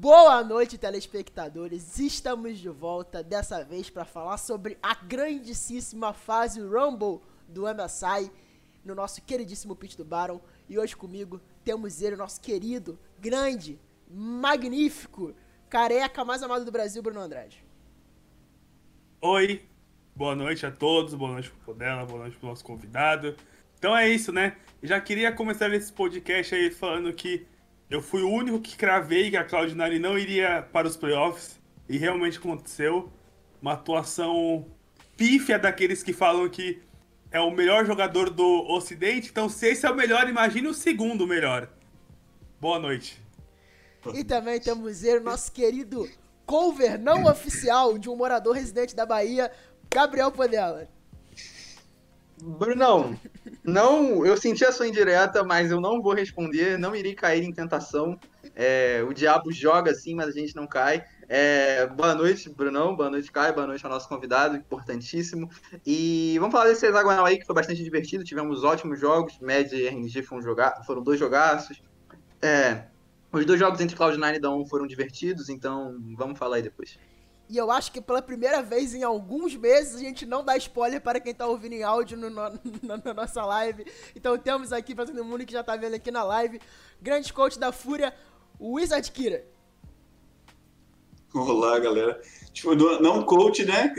Boa noite, telespectadores. Estamos de volta dessa vez para falar sobre a grandíssima fase Rumble do MSI no nosso queridíssimo Pit do Baron. E hoje comigo temos ele, nosso querido, grande, magnífico, careca mais amado do Brasil, Bruno Andrade. Oi, boa noite a todos, boa noite pro Podela, boa noite pro nosso convidado. Então é isso, né? Já queria começar esse podcast aí falando que eu fui o único que cravei que a Cloud9 não iria para os playoffs. E realmente aconteceu. Uma atuação pífia daqueles que falam que é o melhor jogador do Ocidente. Então, se esse é o melhor, imagine o segundo melhor. Boa noite. E também temos ele, nosso querido cover não oficial de um morador residente da Bahia, Gabriel Podela. Brunão, não, eu senti a sua indireta, mas eu não vou responder, não irei cair em tentação. É, o diabo joga assim, mas a gente não cai. É, boa noite, Brunão, boa noite, Caio, boa noite ao nosso convidado, importantíssimo. E vamos falar desse hexagonal aí que foi bastante divertido, tivemos ótimos jogos, Med e RNG foram, jogar, foram dois jogaços. É, os dois jogos entre Cloud9 e Dawn foram divertidos, então vamos falar aí depois. E eu acho que pela primeira vez em alguns meses a gente não dá spoiler para quem tá ouvindo em áudio no, no, na nossa live. Então temos aqui para todo mundo que já tá vendo aqui na live, grande coach da Fúria, Wizard Kira. Olá, galera. Tipo, não coach, né?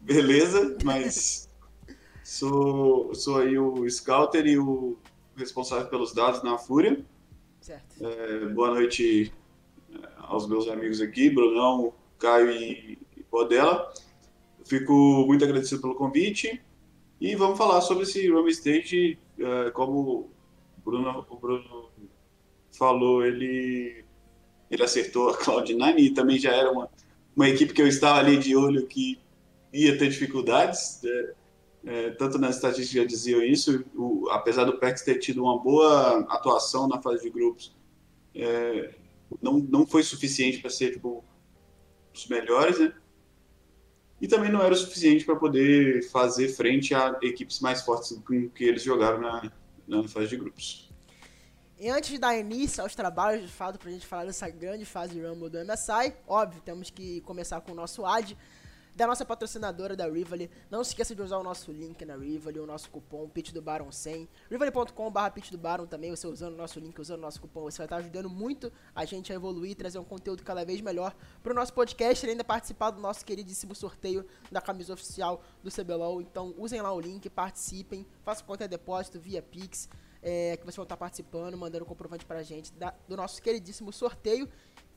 Beleza, mas sou, sou aí o scouter e o responsável pelos dados na Fúria. Certo. É, boa noite é, aos meus amigos aqui, Brunão, Caio e, Podela. Fico muito agradecido pelo convite e vamos falar sobre esse Rumble Stage, uh, como o Bruno, o Bruno falou, ele, ele acertou a Cloud9 e também já era uma, uma equipe que eu estava ali de olho que ia ter dificuldades, é, é, tanto nas estatísticas já diziam isso, o, apesar do PEX ter tido uma boa atuação na fase de grupos, é, não, não foi suficiente para ser tipo, os melhores, né? E também não era o suficiente para poder fazer frente a equipes mais fortes com que eles jogaram na, na fase de grupos. E antes de dar início aos trabalhos, de fato, para a gente falar dessa grande fase de Rumble do MSI, óbvio, temos que começar com o nosso ad da nossa patrocinadora da Rivali. Não se esqueça de usar o nosso link na Rivali, o nosso cupom Pitch do Baron 100. Rivali.com.br Pitch do Baron também, você usando o nosso link, usando o nosso cupom, você vai estar ajudando muito a gente a evoluir trazer um conteúdo cada vez melhor para o nosso podcast e ainda participar do nosso queridíssimo sorteio da camisa oficial do CBLOL. Então usem lá o link, participem, façam qualquer depósito via Pix. É, que vocês vão estar participando, mandando comprovante pra gente da, do nosso queridíssimo sorteio.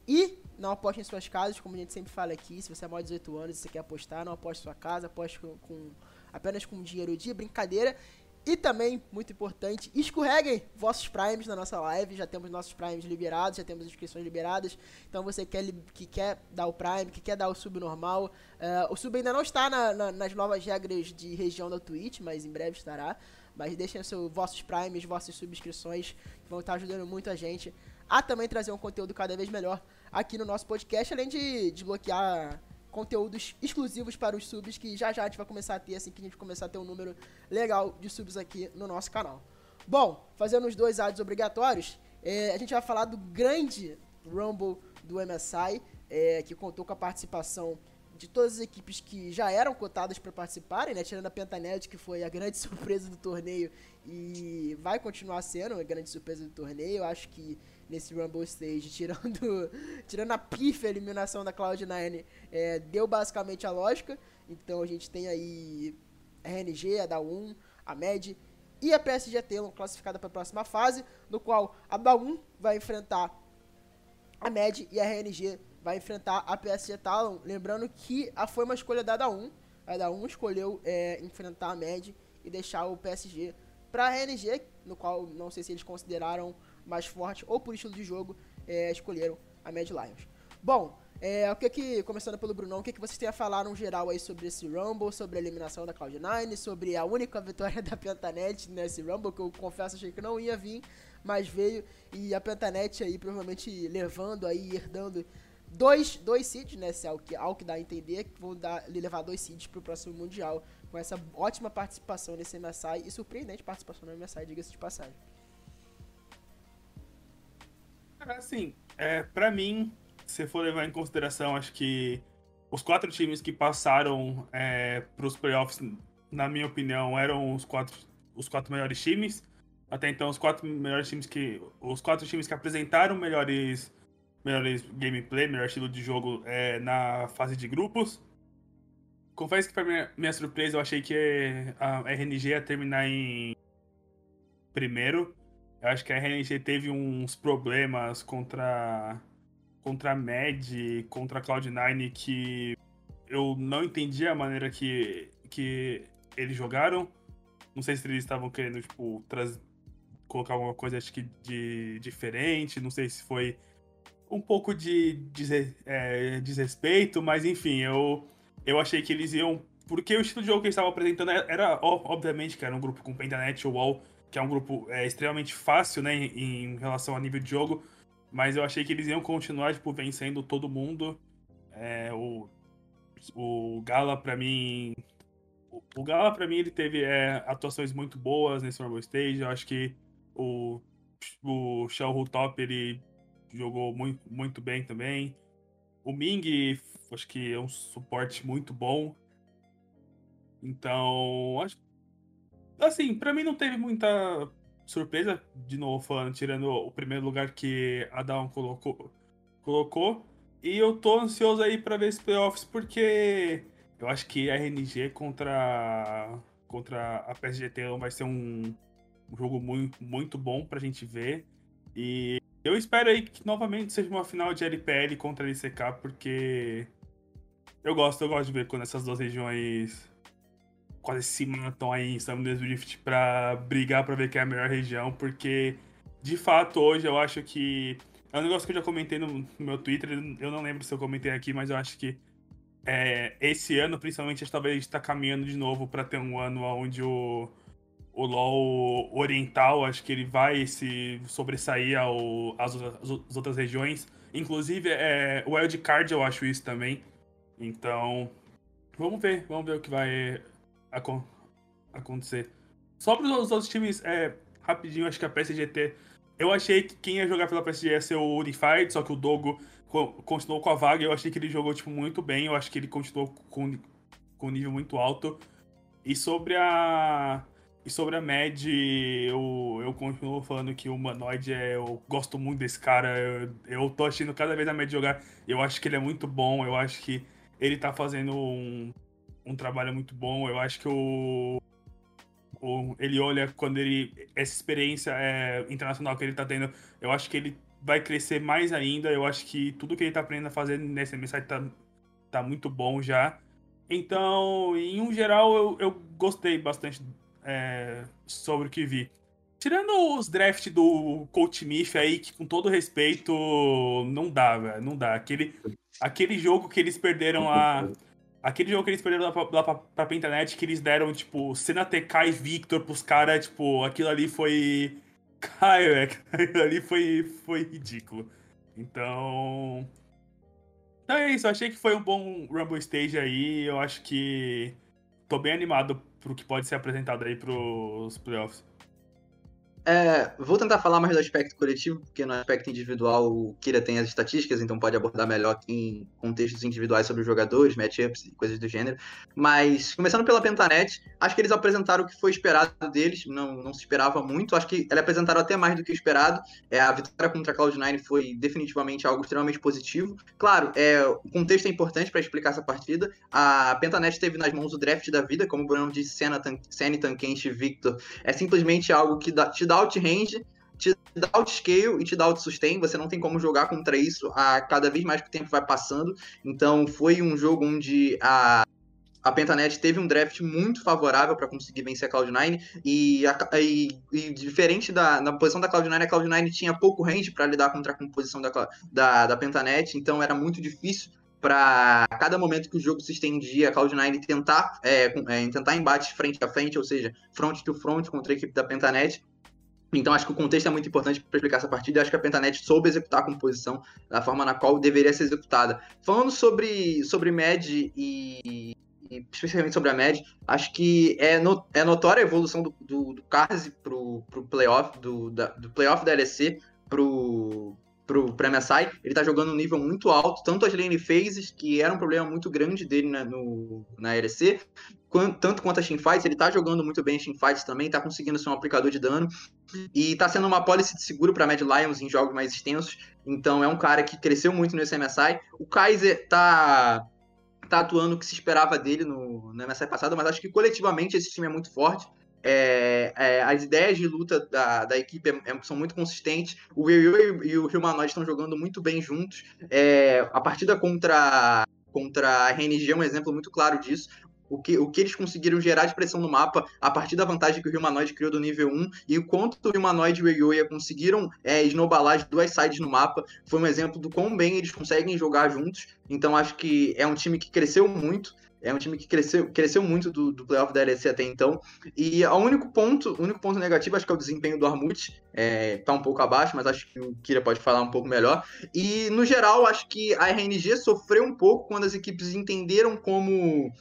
E não aposte em suas casas, como a gente sempre fala aqui. Se você é maior de 18 anos e você quer apostar, não aposte em sua casa, aposte com, com apenas com dinheiro de brincadeira. E também, muito importante, escorreguem vossos primes na nossa live. Já temos nossos primes liberados, já temos inscrições liberadas. Então você quer, que quer dar o prime, que quer dar o sub normal. Uh, o sub ainda não está na, na, nas novas regras de região da Twitch, mas em breve estará. Mas deixem seus vossos primes, vossas subscrições, que vão estar ajudando muito a gente a também trazer um conteúdo cada vez melhor aqui no nosso podcast, além de desbloquear conteúdos exclusivos para os subs que já já a gente vai começar a ter assim que a gente começar a ter um número legal de subs aqui no nosso canal. Bom, fazendo os dois ads obrigatórios, é, a gente vai falar do grande Rumble do MSI, é, que contou com a participação de todas as equipes que já eram cotadas para participarem, né? Tirando a Pentanet, que foi a grande surpresa do torneio e vai continuar sendo a grande surpresa do torneio. Eu acho que nesse Rumble Stage, tirando, tirando a pífia eliminação da Cloud9, é, deu basicamente a lógica. Então a gente tem aí a RNG, a DA1, a MED e a PSG Telon classificada para a próxima fase, no qual a DA1 vai enfrentar a MED e a RNG vai enfrentar a PSG Talon. Lembrando que a foi uma escolha da DA1. A DA1 escolheu é, enfrentar a MED e deixar o PSG para a RNG, no qual não sei se eles consideraram mais forte ou por estilo de jogo, é, escolheram a Mad Lions. Bom, é, o que que, começando pelo Brunão, o que que vocês têm a falar no geral aí sobre esse Rumble, sobre a eliminação da Cloud9, sobre a única vitória da Pentanet nesse Rumble, que eu confesso achei que não ia vir, mas veio, e a Pentanet aí provavelmente levando aí, herdando dois, dois seeds, né, se é ao que, ao que dá a entender, que vão dar, levar dois seeds pro próximo Mundial, com essa ótima participação nesse MSI, e surpreendente participação no MSI, diga-se de passagem. Assim, é, para mim, se for levar em consideração, acho que os quatro times que passaram é, para os playoffs, na minha opinião, eram os quatro, os quatro melhores times. Até então, os quatro melhores times que. Os quatro times que apresentaram melhores, melhores gameplay, melhor estilo de jogo é, na fase de grupos. Confesso que, para minha, minha surpresa, eu achei que a RNG ia terminar em primeiro. Eu acho que a RNG teve uns problemas contra contra a Mad, contra a Cloud9 que eu não entendi a maneira que, que eles jogaram. Não sei se eles estavam querendo, tipo, trazer, colocar alguma coisa acho que de diferente, não sei se foi um pouco de, de é, desrespeito, mas enfim, eu, eu achei que eles iam. Porque o estilo de jogo que eles estavam apresentando era, obviamente, que era um grupo com Pentanet Wall, que é um grupo é, extremamente fácil, né, em, em relação a nível de jogo. Mas eu achei que eles iam continuar, tipo, vencendo todo mundo. É, o, o Gala, para mim. O, Gala, para mim, ele teve é, atuações muito boas nesse normal stage. Eu acho que o, o Shell Top, ele jogou muito, muito bem também. O Ming, acho que é um suporte muito bom. Então, acho. Assim, para mim não teve muita surpresa, de novo falando, tirando o primeiro lugar que a Down colocou. colocou. E eu tô ansioso aí para ver esse playoffs, porque eu acho que a RNG contra, contra a PSGT vai ser um, um jogo muito, muito bom pra gente ver. E eu espero aí que novamente seja uma final de LPL contra a LCK, porque eu gosto, eu gosto de ver quando essas duas regiões quase se matam aí em Summoners Rift pra brigar pra ver quem é a melhor região, porque de fato hoje eu acho que. É um negócio que eu já comentei no, meu Twitter, eu não lembro se eu comentei aqui, mas eu acho que é, esse ano, principalmente, talvez está caminhando de novo para ter um ano onde o, o LoL Oriental, acho que ele vai se sobressair ao, às, às outras regiões. Inclusive, é, o Wildcard eu acho isso também. Então, vamos ver, vamos ver o que vai acon acontecer. Sobre os outros times, é, rapidinho, acho que a PSGT. Eu achei que quem ia jogar pela PSG ia ser o Unified, só que o Dogo continuou com a vaga. Eu achei que ele jogou tipo, muito bem. Eu acho que ele continuou com, com um nível muito alto. E sobre a. E sobre a Mad, eu, eu continuo falando que o Humanoid é. Eu gosto muito desse cara. Eu, eu tô achando cada vez a Mad jogar. Eu acho que ele é muito bom. Eu acho que ele tá fazendo um, um trabalho muito bom. Eu acho que o, o ele olha quando ele essa experiência é, internacional que ele está tendo, eu acho que ele vai crescer mais ainda. Eu acho que tudo que ele está aprendendo a fazer nesse MSI tá, tá muito bom já. Então, em um geral, eu, eu gostei bastante é, sobre o que vi. Tirando os drafts do Coach Miff aí, que com todo respeito, não dá, velho. Não dá. Aquele, aquele jogo que eles perderam lá Aquele jogo que eles perderam lá pra, lá pra, pra que eles deram, tipo, Senna TK e Victor pros caras, tipo, aquilo ali foi. Cara, aquilo ali foi, foi ridículo. Então. Então é isso, eu achei que foi um bom Rumble Stage aí. Eu acho que. Tô bem animado pro que pode ser apresentado aí pros playoffs. É, vou tentar falar mais do aspecto coletivo, porque no aspecto individual o Kira tem as estatísticas, então pode abordar melhor em contextos individuais sobre os jogadores, matchups e coisas do gênero. Mas, começando pela Pentanet, acho que eles apresentaram o que foi esperado deles, não, não se esperava muito, acho que eles apresentaram até mais do que o esperado. É, a vitória contra a Cloud9 foi definitivamente algo extremamente positivo. Claro, é, o contexto é importante para explicar essa partida. A Pentanet teve nas mãos o draft da vida, como o Bruno disse, Senna, Senna Tankenshi, Victor. É simplesmente algo que dá, te dá outrange, te dá outscale e te dá out-sustain. Você não tem como jogar contra isso a cada vez mais que o tempo vai passando. Então foi um jogo onde a, a Pentanet teve um draft muito favorável para conseguir vencer a Cloud9 e, e, e, diferente da na posição da Cloud9, a Cloud9 tinha pouco range para lidar contra a composição da, da, da Pentanet, então era muito difícil para cada momento que o jogo se estendia, a Cloud9 tentar, é, é, tentar embates frente a frente, ou seja, front to front contra a equipe da Pentanet. Então acho que o contexto é muito importante para explicar essa partida. Acho que a Pentanet soube executar a composição da forma na qual deveria ser executada. Falando sobre, sobre MED e, e especialmente sobre a MED, acho que é, no, é notória a evolução do, do, do Karzi pro, pro playoff, do, da, do playoff da LEC pro, pro, pro MSI, ele tá jogando um nível muito alto, tanto as lane phases, que era um problema muito grande dele na, no, na LEC, quanto, tanto quanto as teamfights, ele tá jogando muito bem as teamfights também, tá conseguindo ser um aplicador de dano, e tá sendo uma policy de seguro para Mad Lions em jogos mais extensos, então é um cara que cresceu muito nesse MSI. O Kaiser tá tá atuando o que se esperava dele no, no MSI passado, mas acho que coletivamente esse time é muito forte. É, é, as ideias de luta da, da equipe é, é são muito consistentes. O Ryu e, o Humanoid estão jogando muito bem juntos. É, a partida contra, contra a RNG é um exemplo muito claro disso. O que, o que eles conseguiram gerar de pressão no mapa a partir da vantagem que o Humanoid criou do nível 1 e o quanto o Humanoid e o Yoya conseguiram é, esnobalar as duas sides no mapa foi um exemplo do quão bem eles conseguem jogar juntos. Então acho que é um time que cresceu muito. É um time que cresceu, cresceu muito do, do playoff da LEC até então. E o único ponto, o único ponto negativo acho que é o desempenho do Armut. É, tá um pouco abaixo, mas acho que o Kira pode falar um pouco melhor. E no geral, acho que a RNG sofreu um pouco quando as equipes entenderam como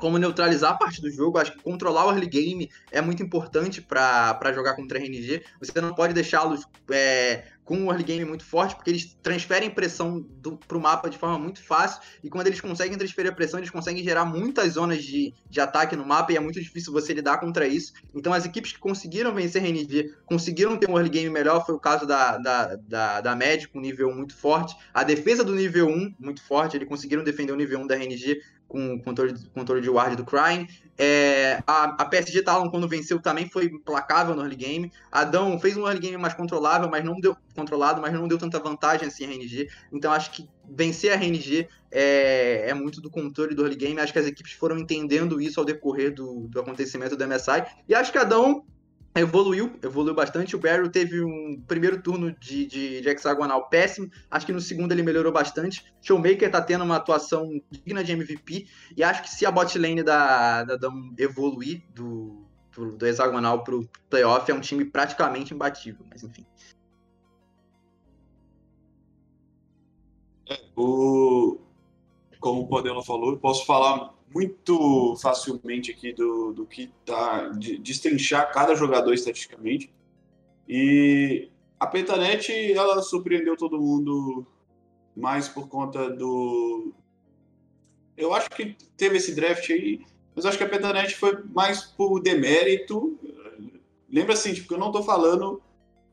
como neutralizar a parte do jogo. Acho que controlar o early game é muito importante para jogar contra a RNG. Você não pode deixá-los é, com um early game muito forte, porque eles transferem pressão para o mapa de forma muito fácil, e quando eles conseguem transferir a pressão, eles conseguem gerar muitas zonas de, de ataque no mapa, e é muito difícil você lidar contra isso. Então as equipes que conseguiram vencer RNG, conseguiram ter um early game melhor, foi o caso da, da, da, da Mad, com nível 1 muito forte, a defesa do nível 1 muito forte, eles conseguiram defender o nível 1 da RNG com controle, controle de ward do Crying. É, a, a PSG Talon, quando venceu, também foi implacável no early game. Adão fez um early game mais controlável, mas não deu controlado, mas não deu tanta vantagem assim a RNG. Então acho que vencer a RNG é, é muito do controle do early game. Acho que as equipes foram entendendo isso ao decorrer do, do acontecimento do MSI. E acho que Adão evoluiu, evoluiu bastante. O Barry teve um primeiro turno de, de, de, hexagonal péssimo. Acho que no segundo ele melhorou bastante. Showmaker tá tendo uma atuação digna de MVP. E acho que se a bot lane da, da Dam evoluir do, do, do hexagonal pro playoff, é um time praticamente imbatível. Mas enfim. É, o... Como o Podela falou, posso falar muito facilmente aqui do, do que tá de destrinchar cada jogador estatisticamente. E a Pentanet ela surpreendeu todo mundo mais por conta do eu acho que teve esse draft aí, mas acho que a Pentanet foi mais por demérito. Lembra assim, tipo, eu não tô falando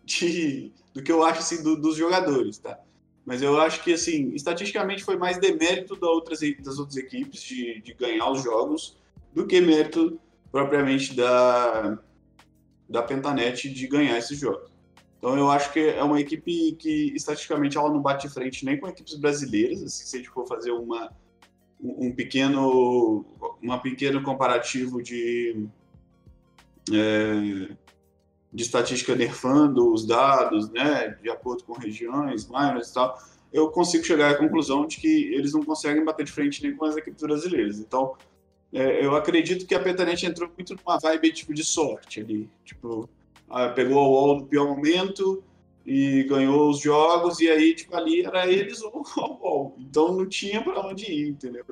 de do que eu acho assim do, dos jogadores, tá? Mas eu acho que, assim, estatisticamente foi mais demérito da outras, das outras equipes de, de ganhar os jogos do que mérito propriamente da, da Pentanet de ganhar esses jogos. Então eu acho que é uma equipe que estatisticamente ela não bate de frente nem com equipes brasileiras, assim, se a gente for fazer uma, um pequeno uma pequeno comparativo de é, de estatística nerfando os dados, né, de acordo com regiões, minors e tal, eu consigo chegar à conclusão de que eles não conseguem bater de frente nem com as equipes brasileiras. Então, é, eu acredito que a Petanet entrou muito numa vibe tipo de sorte ali, tipo, ah, pegou a wall no pior momento e ganhou os jogos e aí tipo ali era eles ou a wall. Então não tinha para onde ir, entendeu?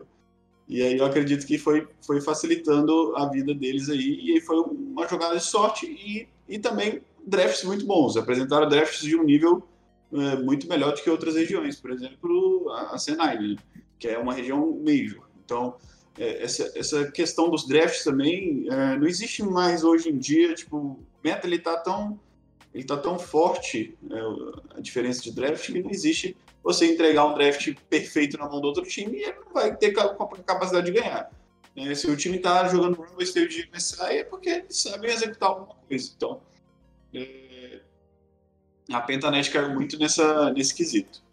E aí eu acredito que foi, foi facilitando a vida deles aí. E aí foi uma jogada de sorte e, e também drafts muito bons. Apresentaram drafts de um nível é, muito melhor do que outras regiões. Por exemplo, a, a né? que é uma região major. Então, é, essa, essa questão dos drafts também é, não existe mais hoje em dia. Tipo, meta ele tá tão, ele tá tão forte, é, a diferença de draft, que não existe você entregar um draft perfeito na mão do outro time e ele não vai ter capacidade de ganhar. É, se o time está jogando Rumble Stage de MSI é porque eles sabem executar alguma coisa. Então, é, a Pentanet caiu muito nessa, nesse quesito.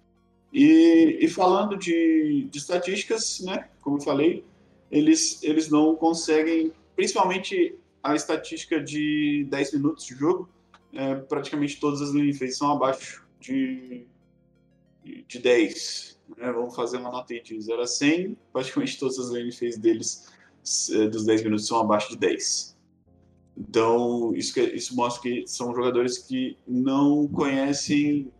E, e falando de, de, estatísticas, né, como eu falei, eles, eles não conseguem, principalmente a estatística de 10 minutos de jogo, é, praticamente todas as linhas são abaixo de de 10. Né? Vamos fazer uma nota de 0 a 100. Praticamente todas as lanes deles é, dos 10 minutos são abaixo de 10. Então, isso, isso mostra que são jogadores que não conhecem,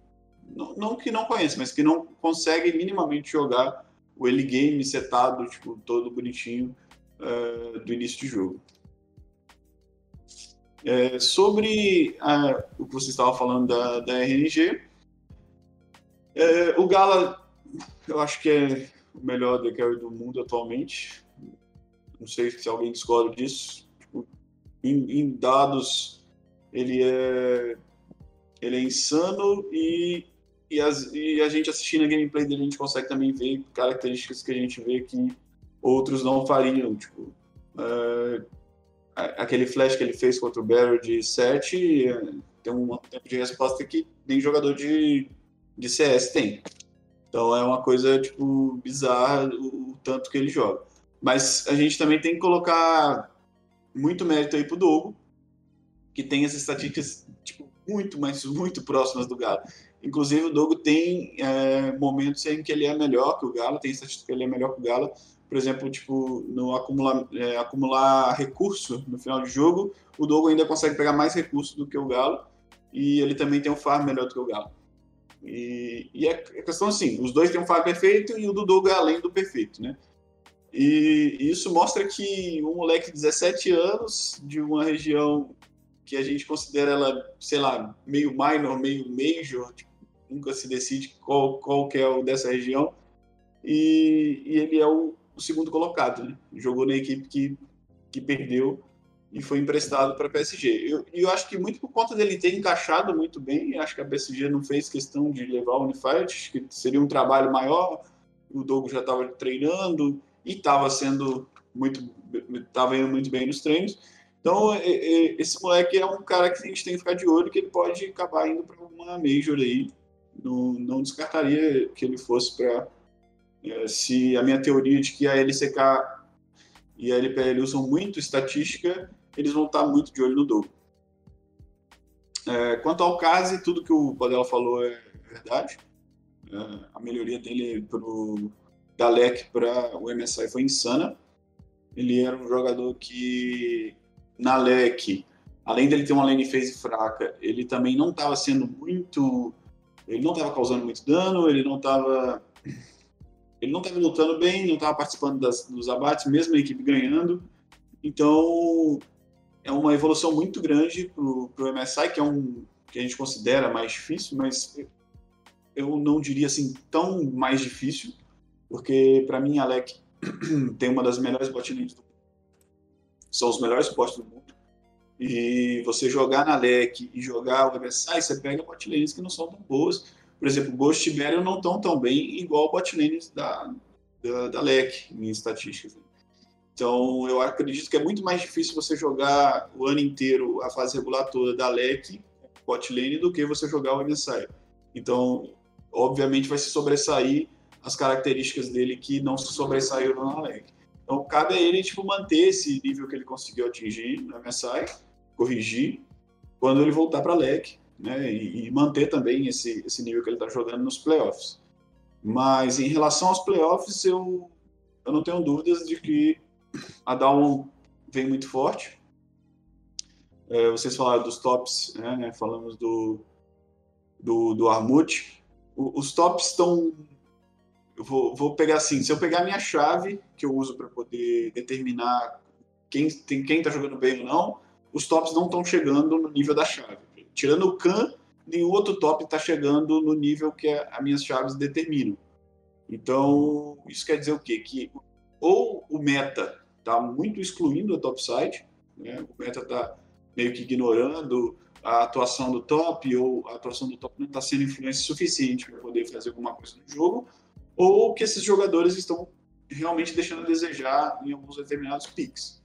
não, não, que não conhecem, mas que não conseguem minimamente jogar o early game setado, tipo, todo bonitinho uh, do início de jogo. É, sobre uh, o que você estava falando da, da RNG, É, o Gala, eu acho que é o melhor Carry do mundo atualmente. Não sei se alguém discorda disso. Tipo, em, em, dados, ele é, ele é insano e, e, as, e, a gente assistindo a gameplay dele, a gente consegue também ver características que a gente vê que outros não fariam. Tipo, é, aquele flash que ele fez contra o Barry de 7 é, tem um tempo de resposta que nem jogador de, de CS tem. Então é uma coisa, tipo, bizarra o, o tanto que ele joga. Mas a gente também tem que colocar muito mérito aí pro Dogo, que tem as estatísticas, tipo, muito, mas muito próximas do Galo. Inclusive, o Dogo tem é, momentos em que ele é melhor que o Galo, tem estatística que ele é melhor que o Galo, por exemplo, tipo, no acumular, é, acumular recurso no final de jogo, o Dogo ainda consegue pegar mais recursos do que o Galo, e ele também tem um farm melhor do que o Galo. E, e é, é questão assim, os dois têm um farm perfeito e o do Dogo é além do perfeito, né? E, isso mostra que um moleque de 17 anos, de uma região que a gente considera ela, sei lá, meio minor, meio major, tipo, nunca se decide qual, qual que é o dessa região, e, e ele é o, o segundo colocado, né? Jogou na equipe que, que perdeu e foi emprestado para a PSG. E eu, eu, acho que muito por conta dele ter encaixado muito bem, acho que a PSG não fez questão de levar o Unified, que seria um trabalho maior, o Dogo já estava treinando e estava sendo muito, estava indo muito bem nos treinos. Então, esse moleque é um cara que a gente tem que ficar de olho, que ele pode acabar indo para uma Major aí. Não, não descartaria que ele fosse para é, se a minha teoria de que a LCK e a LPL usam muito estatística, eles vão estar muito de olho no Doug. É, quanto ao Kazi, tudo que o Padela falou é verdade. É, a melhoria dele pro, da LEC para o MSI foi insana. Ele era um jogador que, na LEC, além dele ter uma lane phase fraca, ele também não estava sendo muito. Ele não estava causando muito dano, ele não estava ele não estava lutando bem, não estava participando das, dos abates, mesmo a equipe ganhando. Então, é uma evolução muito grande para o MSI, que é um que a gente considera mais difícil, mas eu não diria assim tão mais difícil, porque para mim a LEC tem uma das melhores botlanes do mundo. São os melhores postos do mundo. E você jogar na LEC e jogar o MSI, você pega botlanes que não são tão boas por exemplo, Ghost Tiberium não estão tão bem igual botlanes da, da, da LEC em estatísticas. Então, eu acredito que é muito mais difícil você jogar o ano inteiro a fase regular toda da LEC, botlane, do que você jogar o MSI. Então, obviamente, vai se sobressair as características dele que não se sobressaíram na LEC. Então, cabe a ele tipo, manter esse nível que ele conseguiu atingir no MSI, corrigir, quando ele voltar para a LEC, né, e, e, manter também esse, esse nível que ele está jogando nos playoffs. Mas em relação aos playoffs, eu, eu não tenho dúvidas de que a Down vem muito forte. É, vocês falaram dos tops, né, né falamos do, do, do Armut. O, os tops estão. Eu vou, vou pegar assim: se eu pegar a minha chave, que eu uso para poder determinar quem está jogando bem ou não, os tops não estão chegando no nível da chave tirando o Khan, nenhum outro top está chegando no nível que as minhas chaves determinam. Então, isso quer dizer o quê? Que ou o meta está muito excluindo a topside, né? o meta está meio que ignorando a atuação do top, ou a atuação do top não está sendo influência suficiente para poder fazer alguma coisa no jogo, ou que esses jogadores estão realmente deixando a desejar em alguns determinados picks.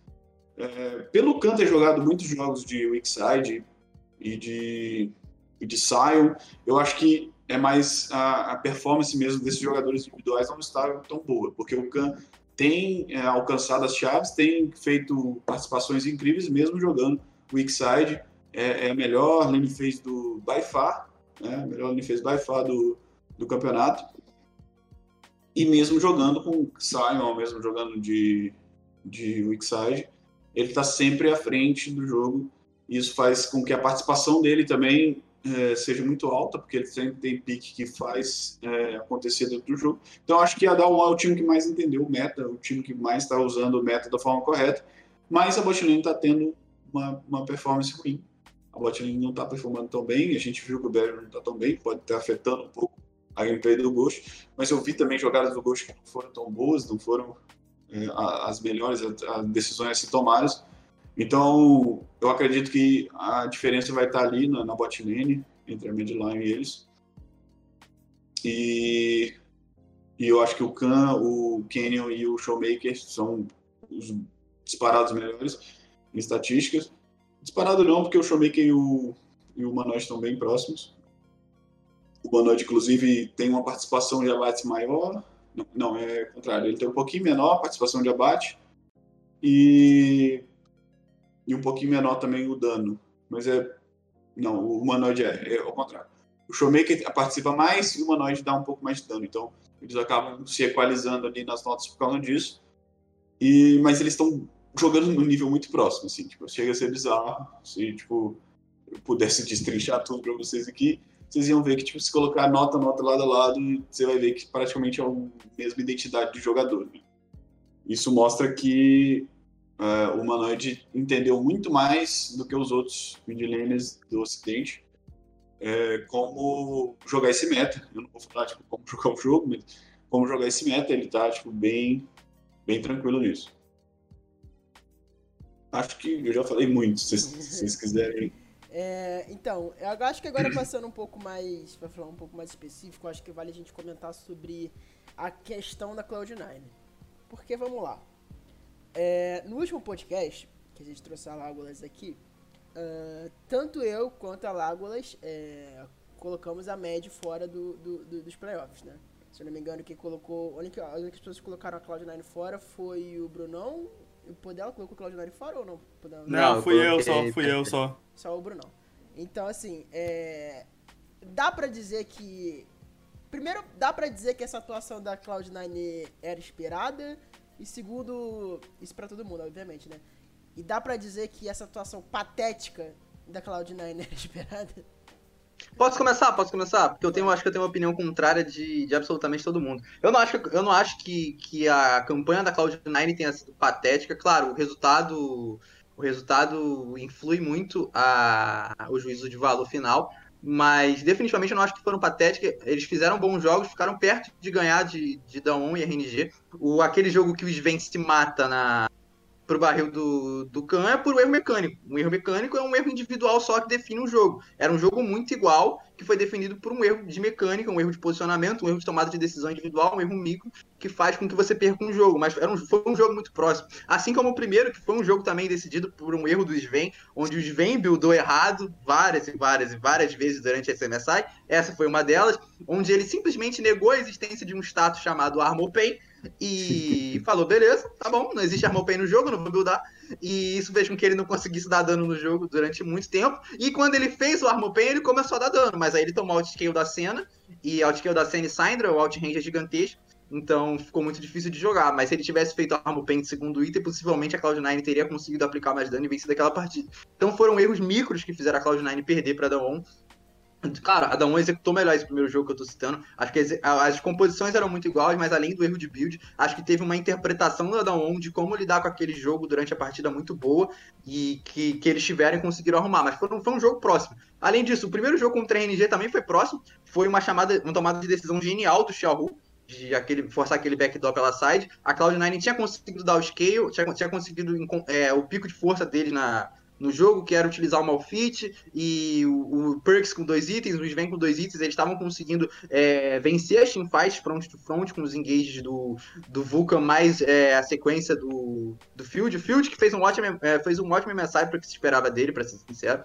É, pelo Khan ter jogado muitos jogos de weak side, e de, e de Sion. Eu acho que é mais a, a, performance mesmo desses jogadores individuais não está tão boa, porque o Khan tem é, alcançado as chaves, tem feito participações incríveis, mesmo jogando weak side. É, é a melhor lane phase do by far, né? melhor lane phase by far do, do campeonato. E mesmo jogando com Sion, mesmo jogando de, de weak side, ele está sempre à frente do jogo isso faz com que a participação dele também é, seja muito alta, porque ele sempre tem pique que faz é, acontecer dentro do jogo. Então, acho que a Down é o time que mais entendeu o meta, o time que mais está usando o meta da forma correta, mas a botlane está tendo uma, uma performance ruim. A botlane não está performando tão bem, a gente viu que o Barry não está tão bem, pode estar afetando um pouco a gameplay do Ghost, mas eu vi também jogadas do Ghost que não foram tão boas, não foram é, as melhores as decisões a se tomadas. Então, eu acredito que a diferença vai estar ali na, na bot lane, entre a midline e eles. E, e eu acho que o Khan, o Canyon e o Showmaker são os disparados melhores em estatísticas. Disparado não, porque o Showmaker e o, e o Manoid estão bem próximos. O Manoid, inclusive, tem uma participação de abate maior. Não, não, é o contrário. Ele tem um pouquinho menor participação de abate. E, e um pouquinho menor também o dano. Mas é. Não, o Humanoid é, é contrário. O Showmaker participa mais e o Humanoid dá um pouco mais de dano. Então, eles acabam se equalizando ali nas notas por causa disso. E, mas eles estão jogando num nível muito próximo, assim, tipo, chega a ser bizarro. Se, tipo, eu pudesse destrinchar tudo para vocês aqui, vocês iam ver que, tipo, se colocar nota, nota lado a lado, você vai ver que praticamente é a mesma identidade de jogador. Né? Isso mostra que uh, o Humanoid entendeu muito mais do que os outros midlaners do Ocidente é, como jogar esse meta. Eu não vou falar, tipo, como jogar o jogo, mas como jogar esse meta, ele tá, tipo, bem, bem tranquilo nisso. Acho que eu já falei muito, se vocês quiserem é, então, eu acho que agora passando um pouco mais, para falar um pouco mais específico, acho que vale a gente comentar sobre a questão da Cloud9. Porque vamos lá. É, no último podcast, que a gente trouxe a Lágolas aqui, uh, tanto eu quanto a Lágolas é, colocamos a média fora do, do, do, dos playoffs, né? Se eu não me engano, quem colocou. A única, as únicas pessoas que colocaram a Cloud9 fora foi o Brunão o Podela colocou o Cloud9 fora ou não? Podela? Não, não, fui eu só, fui eu só. Só o Brunão. Então, assim, é... dá pra dizer que... Primeiro, dá pra dizer que essa atuação da Cloud9 era esperada. E segundo, isso pra todo mundo, obviamente, né? E dá pra dizer que essa atuação patética da Cloud9 era esperada. Posso começar? Posso começar? Porque eu tenho, acho que eu tenho uma opinião contrária de, de absolutamente todo mundo. Eu não acho, eu não acho que, que a campanha da Cloud9 tenha sido patética. Claro, o resultado, o resultado influi muito a, o juízo de valor final, mas definitivamente eu não acho que foram patéticas. Eles fizeram bons jogos, ficaram perto de ganhar de, de Daon e RNG. O, aquele jogo que o Sven se mata na, pro barril do, do Khan é por um erro mecânico. Um erro mecânico é um erro individual só que define um jogo. Era um jogo muito igual, que foi definido por um erro de mecânica, um erro de posicionamento, um erro de tomada de decisão individual, um erro micro, que faz com que você perca um jogo. Mas era um, foi um jogo muito próximo. Assim como o primeiro, que foi um jogo também decidido por um erro do Sven, onde o Sven buildou errado várias e várias e várias vezes durante esse MSI. Essa foi uma delas, onde ele simplesmente negou a existência de um status chamado Armor Pay, e falou, beleza, tá bom, não existe Armor Pain no jogo, não vou buildar. E isso fez com que ele não conseguisse dar dano no jogo durante muito tempo. E quando ele fez o Armor Pain, ele começou a dar dano, mas aí ele tomou o outscale da cena, e o outscale da cena e Syndra, o outrange é gigantesco, então ficou muito difícil de jogar. Mas se ele tivesse feito o Armor Pain de segundo item, possivelmente a Cloud9 teria conseguido aplicar mais dano e vencer aquela partida. Então foram erros micros que fizeram a Cloud9 perder para Dawn Cara, a Dawn executou melhor esse primeiro jogo que eu tô citando. Acho que as composições eram muito iguais, mas além do erro de build, acho que teve uma interpretação da Dawn de como lidar com aquele jogo durante a partida muito boa e que, que eles tiveram e conseguiram arrumar. Mas foi, foi um jogo próximo. Além disso, o primeiro jogo contra a RNG também foi próximo. Foi uma chamada, uma tomada de decisão genial do Xiaohu de aquele, forçar aquele backdoor pela side. A Cloud9 tinha conseguido dar o scale, tinha, tinha conseguido é, o pico de força dele na, no jogo, que era utilizar o Malfit e o, o Perks com dois itens, o Sven com dois itens, eles estavam conseguindo é, vencer as teamfights front to front com os engages do, do Vulcan, mais é, a sequência do, do Field. O Field que fez um ótimo, é, fez um ótimo MSI para que se esperava dele, para ser sincero.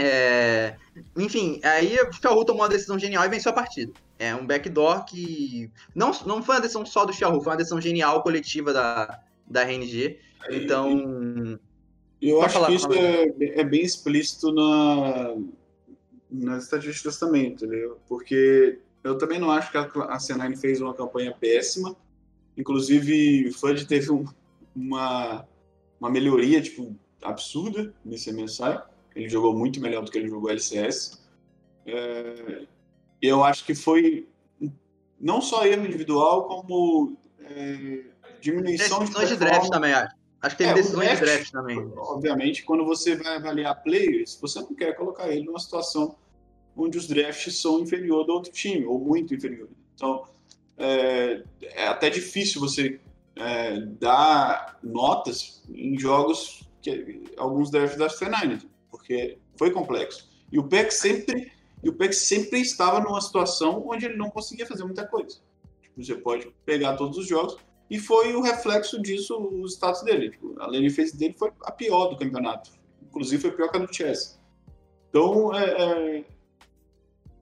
É, enfim, aí o Xiaohu tomou uma decisão genial e venceu a partida. É um backdoor que não, não foi uma decisão só do Xiaohu, foi uma decisão genial coletiva da, da RNG. Então, eu acho falar, que isso é, é, bem explícito na, nas estatísticas também, entendeu? Porque eu também não acho que a, a C9 fez uma campanha péssima. Inclusive, o Flood teve um, uma, uma melhoria tipo, absurda nesse MSI. Ele jogou muito melhor do que ele jogou LCS. É, eu acho que foi não só erro individual, como é, diminuição de, de draft também, acho. Acho que tem é, decisões draft, de draft também. Obviamente, quando você vai avaliar players, você não quer colocar ele numa situação onde os drafts são inferior do outro time, ou muito inferior. Então, é, é até difícil você é, dar notas em jogos que alguns drafts da F9, porque foi complexo. E o PEC sempre, e o PEC sempre estava numa situação onde ele não conseguia fazer muita coisa. Tipo, você pode pegar todos os jogos, e foi o reflexo disso o status dele. Tipo, a lane phase dele foi a pior do campeonato. Inclusive foi pior que a do Chess. Então, é,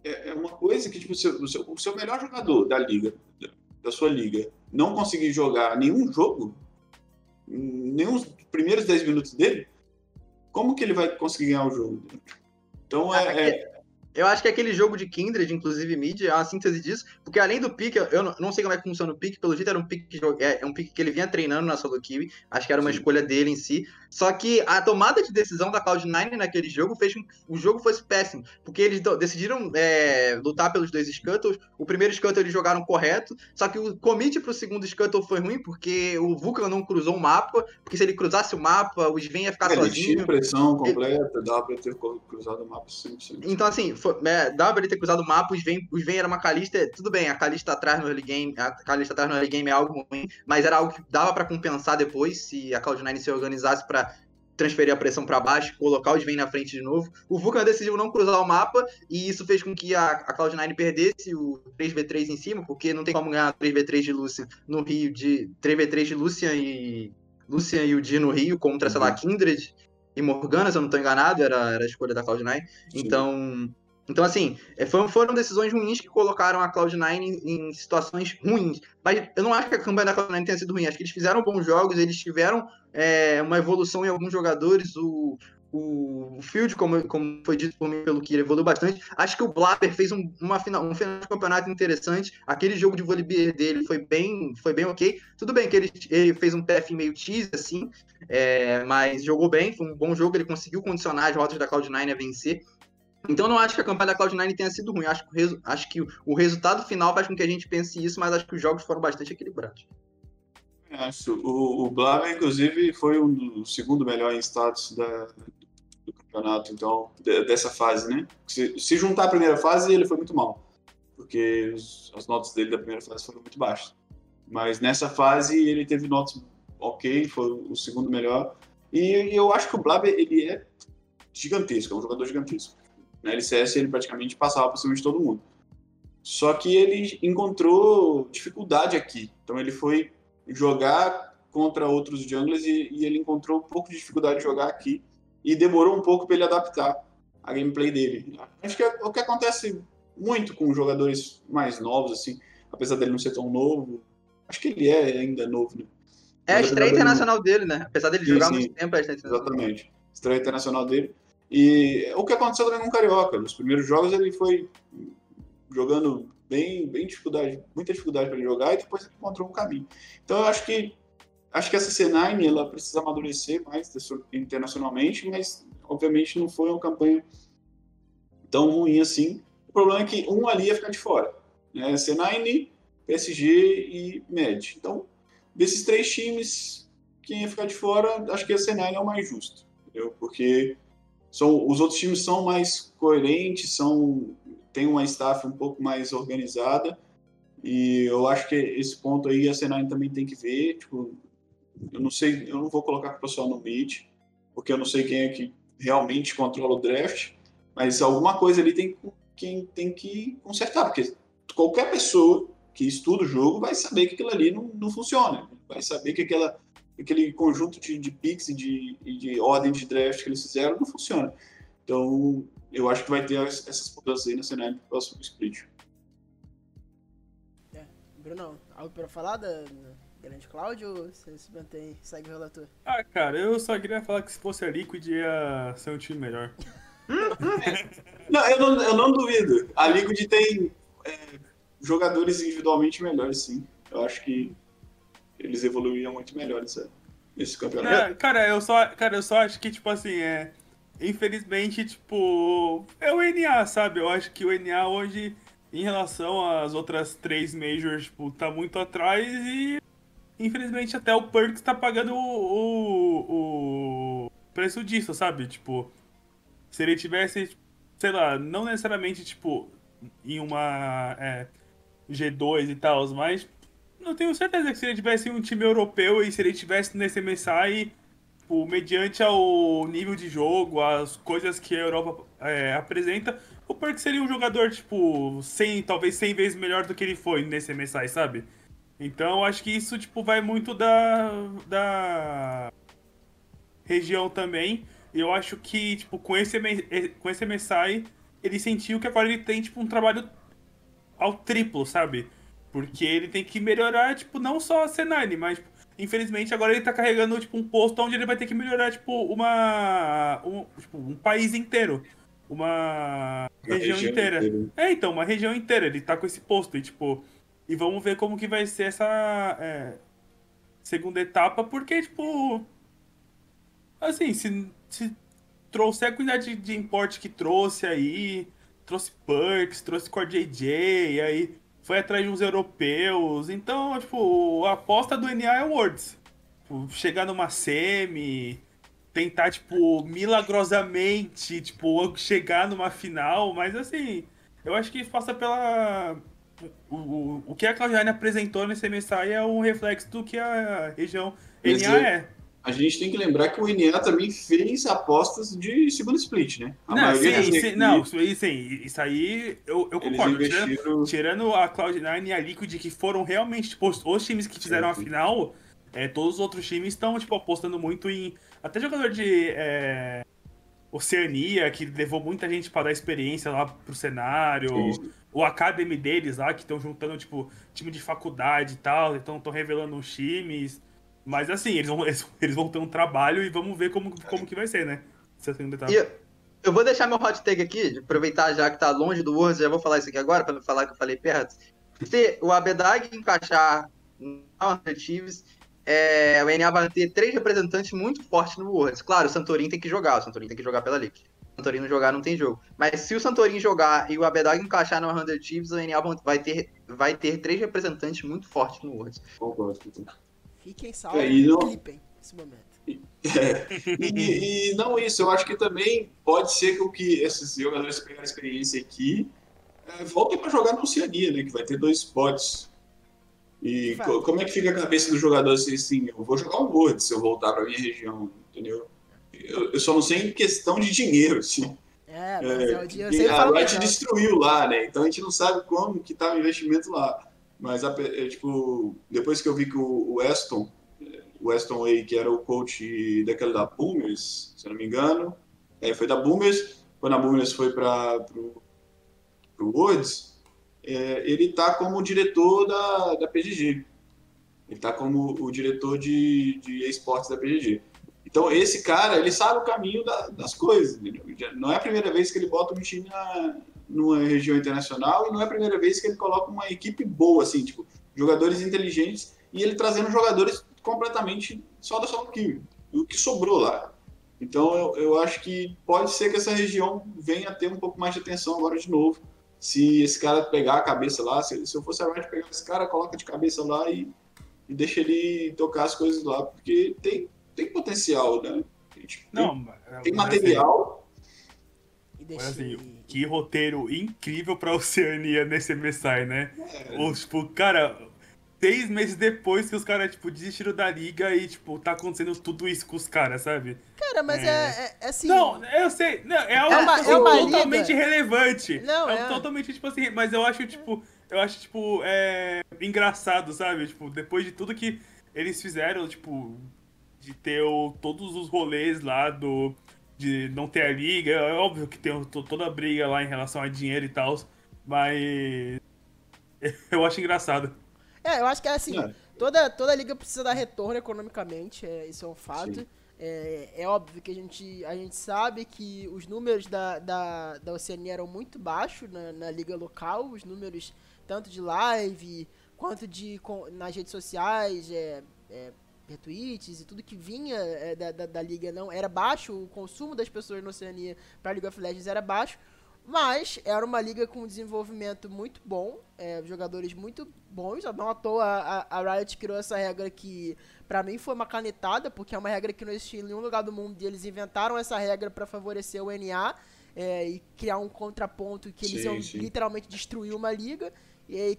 é, é, uma coisa que tipo, o, seu, o, seu, o seu melhor jogador da liga, da sua liga, não conseguir jogar nenhum jogo, nem os primeiros 10 minutos dele, como que ele vai conseguir ganhar o jogo? Então é, é, eu acho que aquele jogo de Kindred, inclusive mid, é uma síntese disso, porque além do pique, eu não sei como é que funciona o pique, pelo jeito era um pique, é, é um pique que ele vinha treinando na solo kiwi, acho que era uma Sim. escolha dele em si, só que a tomada de decisão da Cloud9 naquele jogo fez com que o jogo fosse péssimo, porque eles decidiram é, lutar pelos dois Scuttles, o primeiro Scuttle eles jogaram correto, só que o commit pro segundo Scuttle foi ruim, porque o Vulcan não cruzou o mapa, porque se ele cruzasse o mapa, o Sven ia ficar é, sozinho. Ele tinha pressão completa, ele... dava pra ter cruzado o mapa 100%. Então assim, foi, é, dava pra ele ter cruzado o mapa, os Sven, os Sven era uma Kalista, tudo bem, a Kalista atrás no early game, a Kalista atrás no early game é algo ruim, mas era algo que dava para compensar depois, se a Cloud9 se organizasse para transferir a pressão para baixo, colocar o Sven na frente de novo. O Vulcan decidiu não cruzar o mapa e isso fez com que a, a Cloud9 perdesse o 3v3 em cima, porque não tem como ganhar 3v3 de Lucian no Rio, de 3v3 de Lucian e Lucian e o Di no Rio contra, uhum. sei lá, uhum. Kindred e Morgana, se eu não estou enganado, era, era a escolha da Cloud9. Então, então, assim, é, foram decisões ruins que colocaram a Cloud9 em, em, situações ruins. Mas eu não acho que a campanha da Cloud9 tenha sido ruim. Acho que eles fizeram bons jogos, eles tiveram é, uma evolução em alguns jogadores. O, o Field, como, como foi dito por mim pelo que evoluiu bastante. Acho que o Blapper fez um, uma final, um final de campeonato interessante. Aquele jogo de vôlei dele foi bem, foi bem ok. Tudo bem que ele, ele fez um PF meio tease, assim, é, mas jogou bem, foi um bom jogo. Ele conseguiu condicionar as rotas da Cloud9 a vencer. Então não acho que a campanha da Cloud9 tenha sido ruim. Acho que, acho que o, resultado final faz com que a gente pense isso, mas acho que os jogos foram bastante equilibrados. Acho. O, o Blava, inclusive, foi um do segundo melhor em status da, do campeonato, então, de, dessa fase, né? Se, se, juntar a primeira fase, ele foi muito mal. Porque os, as notas dele da primeira fase foram muito baixas. Mas nessa fase ele teve notas ok, foi o segundo melhor. E, e eu acho que o Blab ele é gigantesco, é um jogador gigantesco. Na LCS ele praticamente passava por cima de todo mundo. Só que ele encontrou dificuldade aqui. Então ele foi jogar contra outros junglers e, e ele encontrou um pouco de dificuldade de jogar aqui. E demorou um pouco para ele adaptar a gameplay dele. Acho que é o que acontece muito com jogadores mais novos, assim, apesar dele não ser tão novo. Acho que ele é ainda novo, né? É a estreia internacional dele, né? Apesar dele sim, jogar sim, muito tempo, é a estreia internacional. Exatamente. Estreia internacional dele. E o que aconteceu também com o Carioca. Nos primeiros jogos ele foi jogando bem, bem dificuldade, muita dificuldade para ele jogar e depois ele encontrou um caminho. Então eu acho que acho que essa C9 ela precisa amadurecer mais internacionalmente, mas obviamente não foi uma campanha tão ruim assim. O problema é que um ali ia ficar de fora, né? C9, PSG e Med. Então desses três times quem ia ficar de fora, acho que a C9 é o mais justo, entendeu? Porque são, os outros times são mais coerentes, são tem uma staff um pouco mais organizada e eu acho que esse ponto aí a Senai também tem que ver. Tipo, eu não sei, eu não vou colocar o pessoal no mid, porque eu não sei quem é que realmente controla o draft, mas alguma coisa ali tem quem tem que consertar, porque qualquer pessoa que estuda o jogo vai saber que aquilo ali não, não funciona, vai saber que aquela aquele conjunto de, de picks e de, de ordem de draft que eles fizeram não funciona. Então, eu acho que vai ter essas mudanças aí no cenário do próximo split. É. Bruno, algo para falar da Grande Cláudio ou você se mantém, segue o relator? Ah, cara, eu só queria falar que se fosse a Liquid ia ser um time melhor. não, eu não, eu não duvido. A Liquid tem é, jogadores individualmente melhores, sim. Eu acho que eles evoluíam muito melhor nessa, nesse campeonato. É, cara, eu só, cara, eu só acho que, tipo assim, é. Infelizmente, tipo. É o NA, sabe? Eu acho que o NA hoje, em relação às outras três majors, tipo, tá muito atrás e. Infelizmente, até o Perks tá pagando o, o, o preço disso, sabe? Tipo, se ele tivesse sei lá, não necessariamente, tipo, em uma é, G2 e tal, mas não tenho certeza que se ele tivesse um time europeu e se ele tivesse nesse MSI, tipo, mediante ao nível de jogo, as coisas que a Europa é, apresenta, o Perk seria um jogador, tipo, 100, talvez 100 vezes melhor do que ele foi nesse MSI, sabe? Então, acho que isso, tipo, vai muito da, da região também. E eu acho que, tipo, com esse, com esse MSI, ele sentiu que agora ele tem, tipo, um trabalho ao triplo, sabe? Porque ele tem que melhorar, tipo, não só a C9, mas, tipo, infelizmente, agora ele tá carregando, tipo, um posto onde ele vai ter que melhorar, tipo, uma... Um, tipo, um país inteiro. Uma, uma região, região inteira. inteira. É, então, uma região inteira. Ele tá com esse posto e, tipo... E vamos ver como que vai ser essa é, segunda etapa, porque, tipo... Assim, se, se trouxer a quantidade de, de importe que trouxe aí, trouxe Perks, trouxe Core JJ, aí foi atrás de uns europeus. Então, tipo, a aposta do NA é Worlds. Tipo, chegar numa semi, tentar, tipo, milagrosamente, tipo, chegar numa final, mas assim, eu acho que passa pela. O, o, o que a Cloud9 apresentou nesse MSI é um reflexo do que a região NA é a gente tem que lembrar que o NA também fez apostas de segundo split, né? A não, sim, sim, não, sim, isso aí eu, eu concordo. Investiram... Tirando, tirando, a Cloud9 e a Liquid, que foram realmente tipo, os times que fizeram é, a final, é, todos os outros times estão tipo, apostando muito em. Até jogador de é, Oceania, que levou muita gente para dar experiência lá pro cenário. Sim. O Academy deles lá, que estão juntando, tipo, time de faculdade e tal, então estão revelando os times. Mas assim, eles vão, eles vão ter um trabalho e vamos ver como, como que vai ser, né? E eu vou deixar meu hot take aqui, aproveitar já que tá longe do Words, já vou falar isso aqui agora, para não falar que eu falei perto. Se o Abedag encaixar no Chiefs, é, o NA vai ter três representantes muito fortes no Worlds. Claro, o Santorin tem que jogar, o Santorin tem que jogar pela Liga. O Santorin não jogar, não tem jogo. Mas se o Santorin jogar e o Abedag encaixar no 100 Chiefs, o NA vai ter, vai ter três representantes muito fortes no Worlds. Concordo. Fiquem salvos é, e não... clipem nesse momento. É, e, e, não isso, eu acho que também pode ser que o que esses jogadores pegarem experiência aqui é, voltem para jogar na Oceania, né? Que vai ter dois spots. E co como é que fica a cabeça do jogador assim, assim eu vou jogar um World se eu voltar para minha região, entendeu? Eu, eu, só não sei em questão de dinheiro, assim. É, mas é, é. A Riot destruiu lá, né? Então a gente não sabe como que tá o investimento lá. Mas, é, tipo, depois que eu vi que o Weston, o Weston Way, que era o coach daquele da Boomers, se eu não me engano, é, foi da Boomers, quando a Boomers foi para o Woods, é, ele tá como diretor da, da PGG. Ele tá como o diretor de, de esportes da PGG. Então, esse cara, ele sabe o caminho da, das coisas. Entendeu? Não é a primeira vez que ele bota um time na, numa região internacional e não é a primeira vez que ele coloca uma equipe boa, assim, tipo, jogadores inteligentes e ele trazendo jogadores completamente só da solo kill, o que sobrou lá. Então eu, eu acho que pode ser que essa região venha a ter um pouco mais de atenção agora de novo. Se esse cara pegar a cabeça lá, se, se eu fosse a Riot pegar esse cara, coloca de cabeça lá e, e deixa ele tocar as coisas lá, porque tem, tem potencial, né? Tem, tipo, não, tem, tem material. Mas assim, que roteiro incrível pra Oceania nesse MSI, né? É. Ou, tipo, cara, seis meses depois que os caras, tipo, desistiram da liga e, tipo, tá acontecendo tudo isso com os caras, sabe? Cara, mas é, é, é assim. Não, eu sei. Não, é algo é uma, assim, é uma totalmente liga. relevante. Não, é, é totalmente, tipo assim, mas eu acho, tipo, eu acho, tipo, é engraçado, sabe? Tipo, depois de tudo que eles fizeram, tipo, de ter o, todos os rolês lá do de não ter a liga. É óbvio que tem toda a briga lá em relação a dinheiro e tal, mas eu acho engraçado. É, eu acho que é assim, é. Toda, toda liga precisa dar retorno economicamente, é, isso é um fato. É, é, óbvio que a gente, a gente sabe que os números da, da, da Oceania eram muito baixos na, na liga local, os números tanto de live quanto de com, nas redes sociais, é, é retweets e tudo que vinha é, da, da, da, liga não era baixo, o consumo das pessoas na Oceania para League of Legends era baixo, mas era uma liga com desenvolvimento muito bom, é, jogadores muito bons, não à toa a, a, Riot criou essa regra que para mim foi uma canetada, porque é uma regra que não existia em nenhum lugar do mundo e eles inventaram essa regra para favorecer o NA é, e criar um contraponto que eles Sim, iam sim. literalmente destruir uma liga. E aí,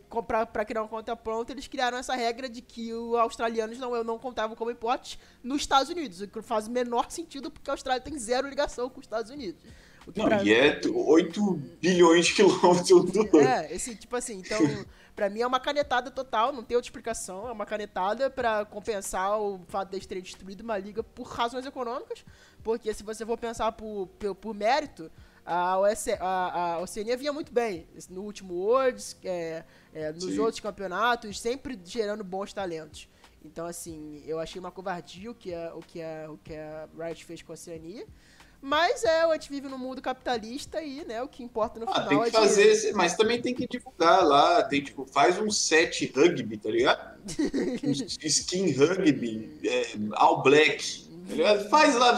pra criar um contraponto, eles criaram essa regra de que os australianos não, não contavam como importes nos Estados Unidos, o que faz o menor sentido porque a Austrália tem zero ligação com os Estados Unidos. Não, e é 8 bilhões de quilômetros do outro. é, esse tipo assim, então, pra mim é uma canetada total, não tem outra explicação, é uma canetada pra compensar o fato de eles terem destruído uma liga por razões econômicas, porque se você for pensar por, por, por mérito, a, OS, a, a Oceania vinha muito bem no último Worlds, é, é, nos Sim. outros campeonatos, sempre gerando bons talentos. Então, assim, eu achei uma covardia o que a, o que a, o que a Riot fez com a Oceania. Mas é, a gente vive num mundo capitalista e, né, o que importa no Ah, final tem é que dinheiro. fazer, esse- mas também tem que divulgar lá, tem tipo, faz um set rugby, tá ligado? Skin rugby, é, all black, tá ligado? Faz lá,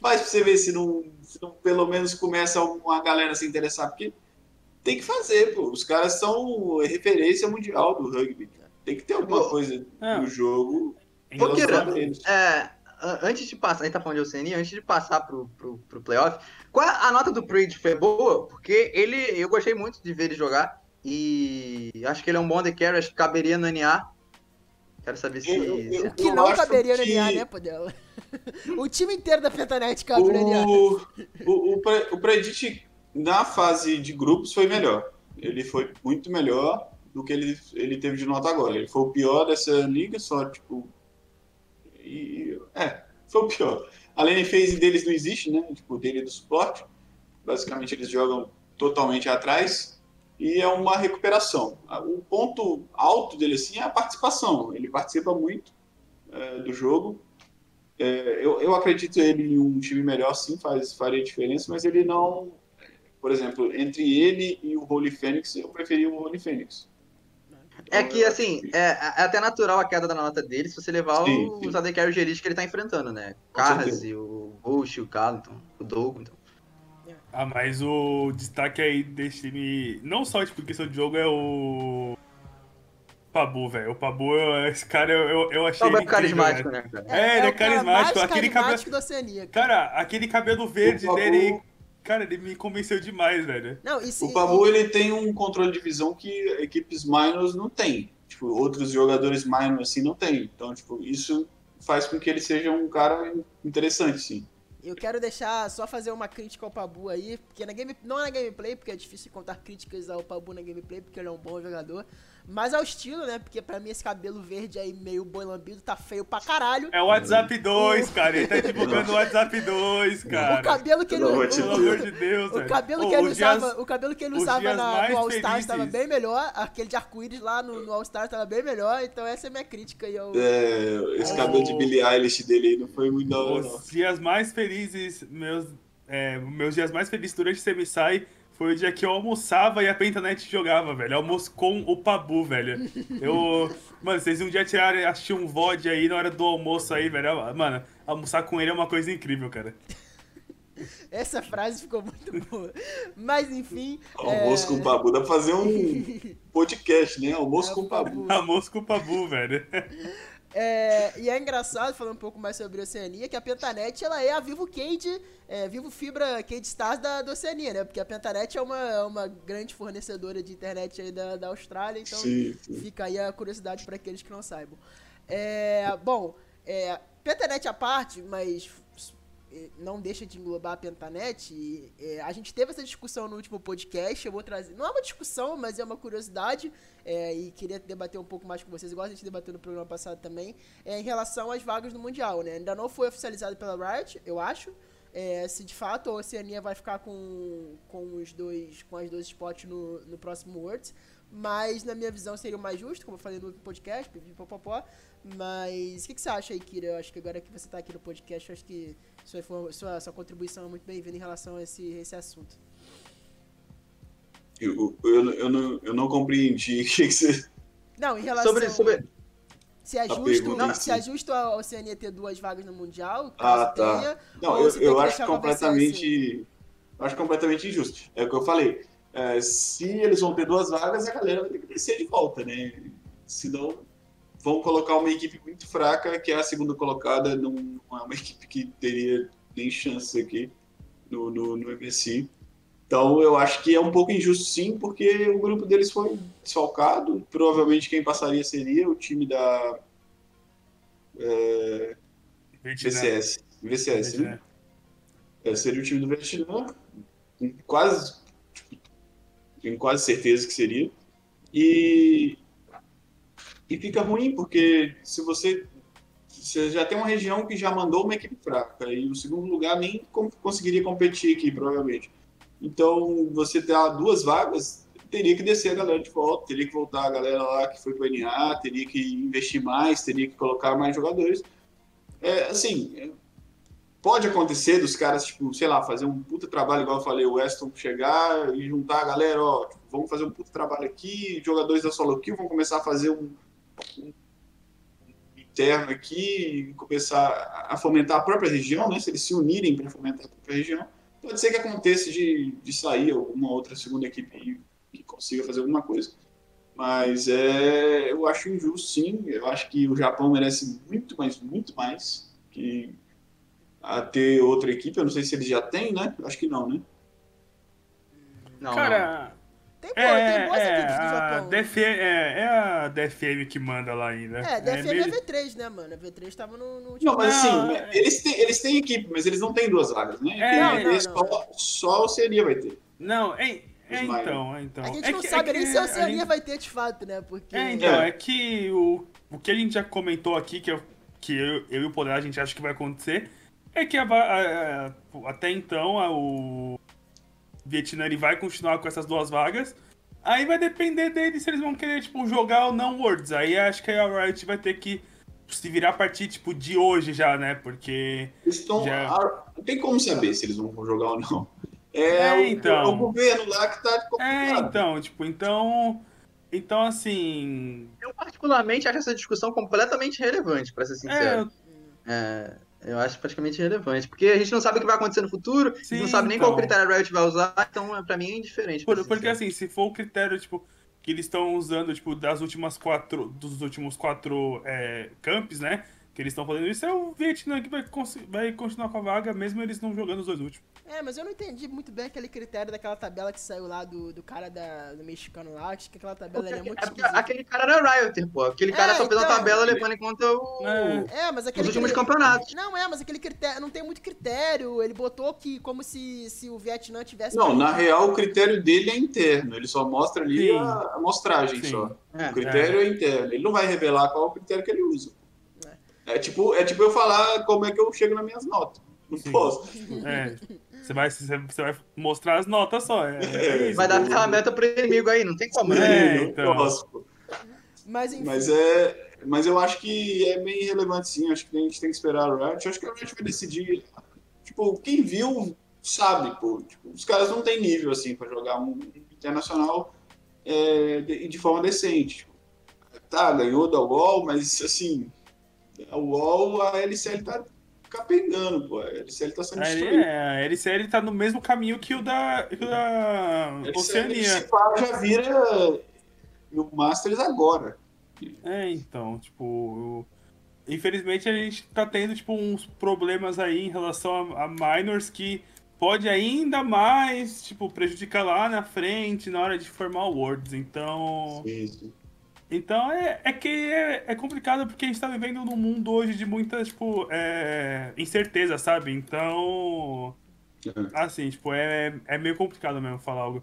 faz pra você ver se não, se não pelo menos começa uma galera a se interessar, porque tem que fazer, pô, os caras são referência mundial do rugby, tem que ter alguma coisa É. no jogo eles. É, antes de passar, a gente tá falando de Oceania, antes de passar pro, pro, pro playoff, qual a a nota do Pridge foi boa? Porque ele, eu gostei muito de ver ele jogar e acho que ele é um bom de carry, acho que caberia no NA. Quero saber se... Eu- eu- O que eu não caberia no que- NA, né, Podela? o time inteiro da Pentanet cabe no NA. O, o, o, Pre- o Predict na fase de grupos foi melhor. Ele foi muito melhor do que ele, ele teve de nota agora. Ele foi o pior dessa liga, só tipo. E, é, foi o pior. A lane phase deles não existe, né? Tipo, dele do suporte. Basicamente eles jogam totalmente atrás e é uma recuperação. O ponto alto dele assim é a participação. Ele participa muito é, do jogo. É, eu, eu acredito ele em um time melhor, sim, faz, faria diferença, mas ele não. Por exemplo, entre ele e o Holy Phoenix, eu preferi o Holy Phoenix. É que, assim, é, é até natural a queda da nota dele se você levar Sim, os AD Carry Gerist que ele tá enfrentando, né? Carras e o Bush, o Carlton, o Dogo, então. Ah, mas o destaque aí desse time, não só tipo, questão de jogo, é o. Pabu, velho. O Pabu, eu- esse cara, eu, eu, eu achei. Vai ele incrível, carismático, velho. né, cara? É, ele é o cara carismático, mais aquele carismático da Oceania. cara. Cara, aquele cabelo verde O Pabu- dele, cara, ele me convenceu demais, velho. Não, isso, O Pabu ele tem um controle de visão que equipes minors não tem. Tipo, outros jogadores minors assim não tem. Então, tipo, isso faz com que ele seja um cara interessante, sim. Eu quero deixar, só fazer uma crítica ao Pabu aí, porque na game, não é na gameplay, porque é difícil contar críticas ao Pabu na gameplay, porque ele é um bom jogador, mas ao estilo, né, porque pra mim esse cabelo verde aí meio boi lambido tá feio pra caralho. É o WhatsApp 2, cara. Ele tá divulgando o WhatsApp 2, cara. o cabelo que ele, pelo amor de o- Pelo amor de Deus, o velho. cabelo que ele usava, o cabelo que ele usava na, no All Stars felizes. tava bem melhor, aquele de arco-íris lá no, no All Stars tava bem melhor, então essa é a minha crítica aí ao... É, esse cabelo de Billie Eilish dele aí não foi muito da hora, não. Os dias mais felizes, meus, é, meus dias mais felizes durante o Semisai foi o dia que eu almoçava e a Pentanet jogava, velho. Almoço com o Pabu, velho. Eu. Mano, vocês um dia tiraram assistir um VOD aí na hora do almoço aí, velho. Mano, almoçar com ele é uma coisa incrível, cara. Essa frase ficou muito boa. Mas enfim... Almoço é, com o Pabu, dá pra fazer um podcast, né? Almoço É, com o Pabu. Almoço com o Pabu, velho. É, e é engraçado, falando um pouco mais sobre a Oceania, que a Pentanet ela é a Vivo Cade, é, Vivo Fibra Cade Stars da, da Oceania, né? Porque a Pentanet é uma, é uma grande fornecedora de internet aí da, da Austrália, então Sim, sim. fica aí a curiosidade para aqueles que não saibam. É, bom, é, Pentanet à parte, mas não deixa de englobar a Pentanet. E, eh, a gente teve essa discussão no último podcast. Eu vou trazer. Não é uma discussão, mas é uma curiosidade. Eh, e queria debater um pouco mais com vocês, igual a gente debateu no programa passado também, é, em relação às vagas do Mundial, né? Ainda não foi oficializado pela Riot, eu acho. eh, se de fato a Oceania vai ficar com, com os dois com as dois spots no, no próximo Worlds. Mas na minha visão seria o mais justo, como eu falei no podcast, pipipopopó. Mas o que, que você acha aí, Kira? Eu acho que agora que você tá aqui no podcast, eu acho que sua, sua, sua contribuição é muito bem-vinda em relação a esse, esse assunto. Eu, eu, eu, não, eu não compreendi o que, que você. Não, em relação. Sobre, sobre... Se é A justo, em se é justo a Oceania ter duas vagas no Mundial, Ah, tá. tenha. Não, eu, eu acho completamente. Eu acho completamente injusto. É o que eu falei. É, se eles vão ter duas vagas, a galera vai ter que descer de volta, né? Senão vão colocar uma equipe muito fraca, que é a segunda colocada, não, não é uma equipe que teria nem chance aqui no, no, no MSI. Então eu acho que é um pouco injusto sim, porque o grupo deles foi desfalcado. Provavelmente quem passaria seria o time da é, VCS. VCS, né? É, seria o time do Vietnã, quase, tipo, tenho quase certeza que seria. E, e fica ruim, porque se você, você já tem uma região que já mandou uma equipe fraca, e o segundo lugar nem conseguiria competir aqui, provavelmente. Então, você ter duas vagas, teria que descer a galera de volta, teria que voltar a galera lá que foi para o NA, teria que investir mais, teria que colocar mais jogadores. É, assim, pode acontecer dos caras, tipo, sei lá, fazer um puta trabalho, igual eu falei, o Weston chegar e juntar a galera, ó, tipo, vamos fazer um puta trabalho aqui, jogadores da solo kill vão começar a fazer um, um interno aqui começar a fomentar a própria região, né? Se eles se unirem para fomentar a própria região, pode ser que aconteça de, de sair alguma outra segunda equipe que consiga fazer alguma coisa. Mas é, eu acho injusto, sim. Eu acho que o Japão merece muito mais, muito mais que a ter outra equipe. Eu não sei se eles já têm, né? Acho que não, né? Não, Cara, tem, pô, é, tem boas é, equipes do Japão. DF, é, é, a DFM que manda lá ainda. É, DFM é, é V3, né, mano? A V3 tava no, no último. Não, mas assim, é... eles, têm, eles têm equipe, mas eles não têm duas vagas, né? É, não, não, não, só, só o Seria vai ter. Não, é, é então, é então. A gente não que, sabe nem se a Oceania gente... vai ter de fato, né? Porque... É, então, é que o, o que a gente já comentou aqui, que, eu, que eu, eu e o Poder a gente acha que vai acontecer, é que a, a, a, até então o Vietnã ele vai continuar com essas duas vagas. Aí vai depender deles se eles vão querer, tipo, jogar ou não Worlds. Aí acho que a Riot vai ter que se virar a partir, tipo, de hoje já, né? Porque. Estão, já... Não tem como saber se eles vão jogar ou não. É, é o, então. É o governo lá que tá É, então, tipo, então. Então, assim. Eu, particularmente, acho essa discussão completamente relevante, pra ser sincero. É, é eu acho praticamente irrelevante. Porque a gente não sabe o que vai acontecer no futuro, Sim, não sabe nem então... qual critério a Riot vai usar, então pra mim é indiferente. Por, porque assim, se for o critério, tipo, que eles estão usando, tipo, das últimas quatro. Dos últimos quatro é, camps, né? Que eles estão fazendo isso, é o Vietnã que vai, vai continuar com a vaga, mesmo eles não jogando os dois últimos. É, mas eu não entendi muito bem aquele critério daquela tabela que saiu lá do, do cara da, do mexicano lá. Acho que aquela tabela é muito é Aquele cara era Rioter, pô. Aquele cara é, só fez então, a tabela levando em conta o... É, é mas aquele... Os últimos campeonatos. Não, é, mas aquele critério... Não tem muito critério. Ele botou que como se, se o Vietnã tivesse... Não, na real o critério dele é interno. Ele só mostra ali a, a, mostragem Sim. só. É. O critério é. é interno. Ele não vai revelar qual é o critério que ele usa. É. é tipo, é tipo eu falar como é que eu chego nas minhas notas. Não Sim. posso. É. Você vai, você vai mostrar as notas só. É, é isso, vai dar ferramenta pro inimigo aí, não tem como. Né? É, então. Posso. Mas, enfim. mas é. Mas eu acho que é bem relevante sim. Acho que a gente tem que esperar a Riot. Acho que a Riot vai decidir. Tipo, quem viu sabe, pô. Tipo, os caras não têm nível assim para jogar um internacional é, de, de, forma decente. Tipo, tá, ganhou da UOL, mas assim, a UOL, a LCL tá capengando, pô. A LCL tá sendo destruída. É, a LCL tá no mesmo caminho que o da, que o da Oceania. já vira o Masters agora. É, então, tipo. Infelizmente a gente tá tendo, tipo, uns problemas aí em relação a, a minors que pode ainda mais, tipo, prejudicar lá na frente, na hora de formar o Worlds. Então. Sim, sim. Então é, é que é, é, complicado porque a gente tá vivendo num mundo hoje de muita, tipo, é, incerteza, sabe? Então. Assim, tipo, é, é meio complicado mesmo falar algo.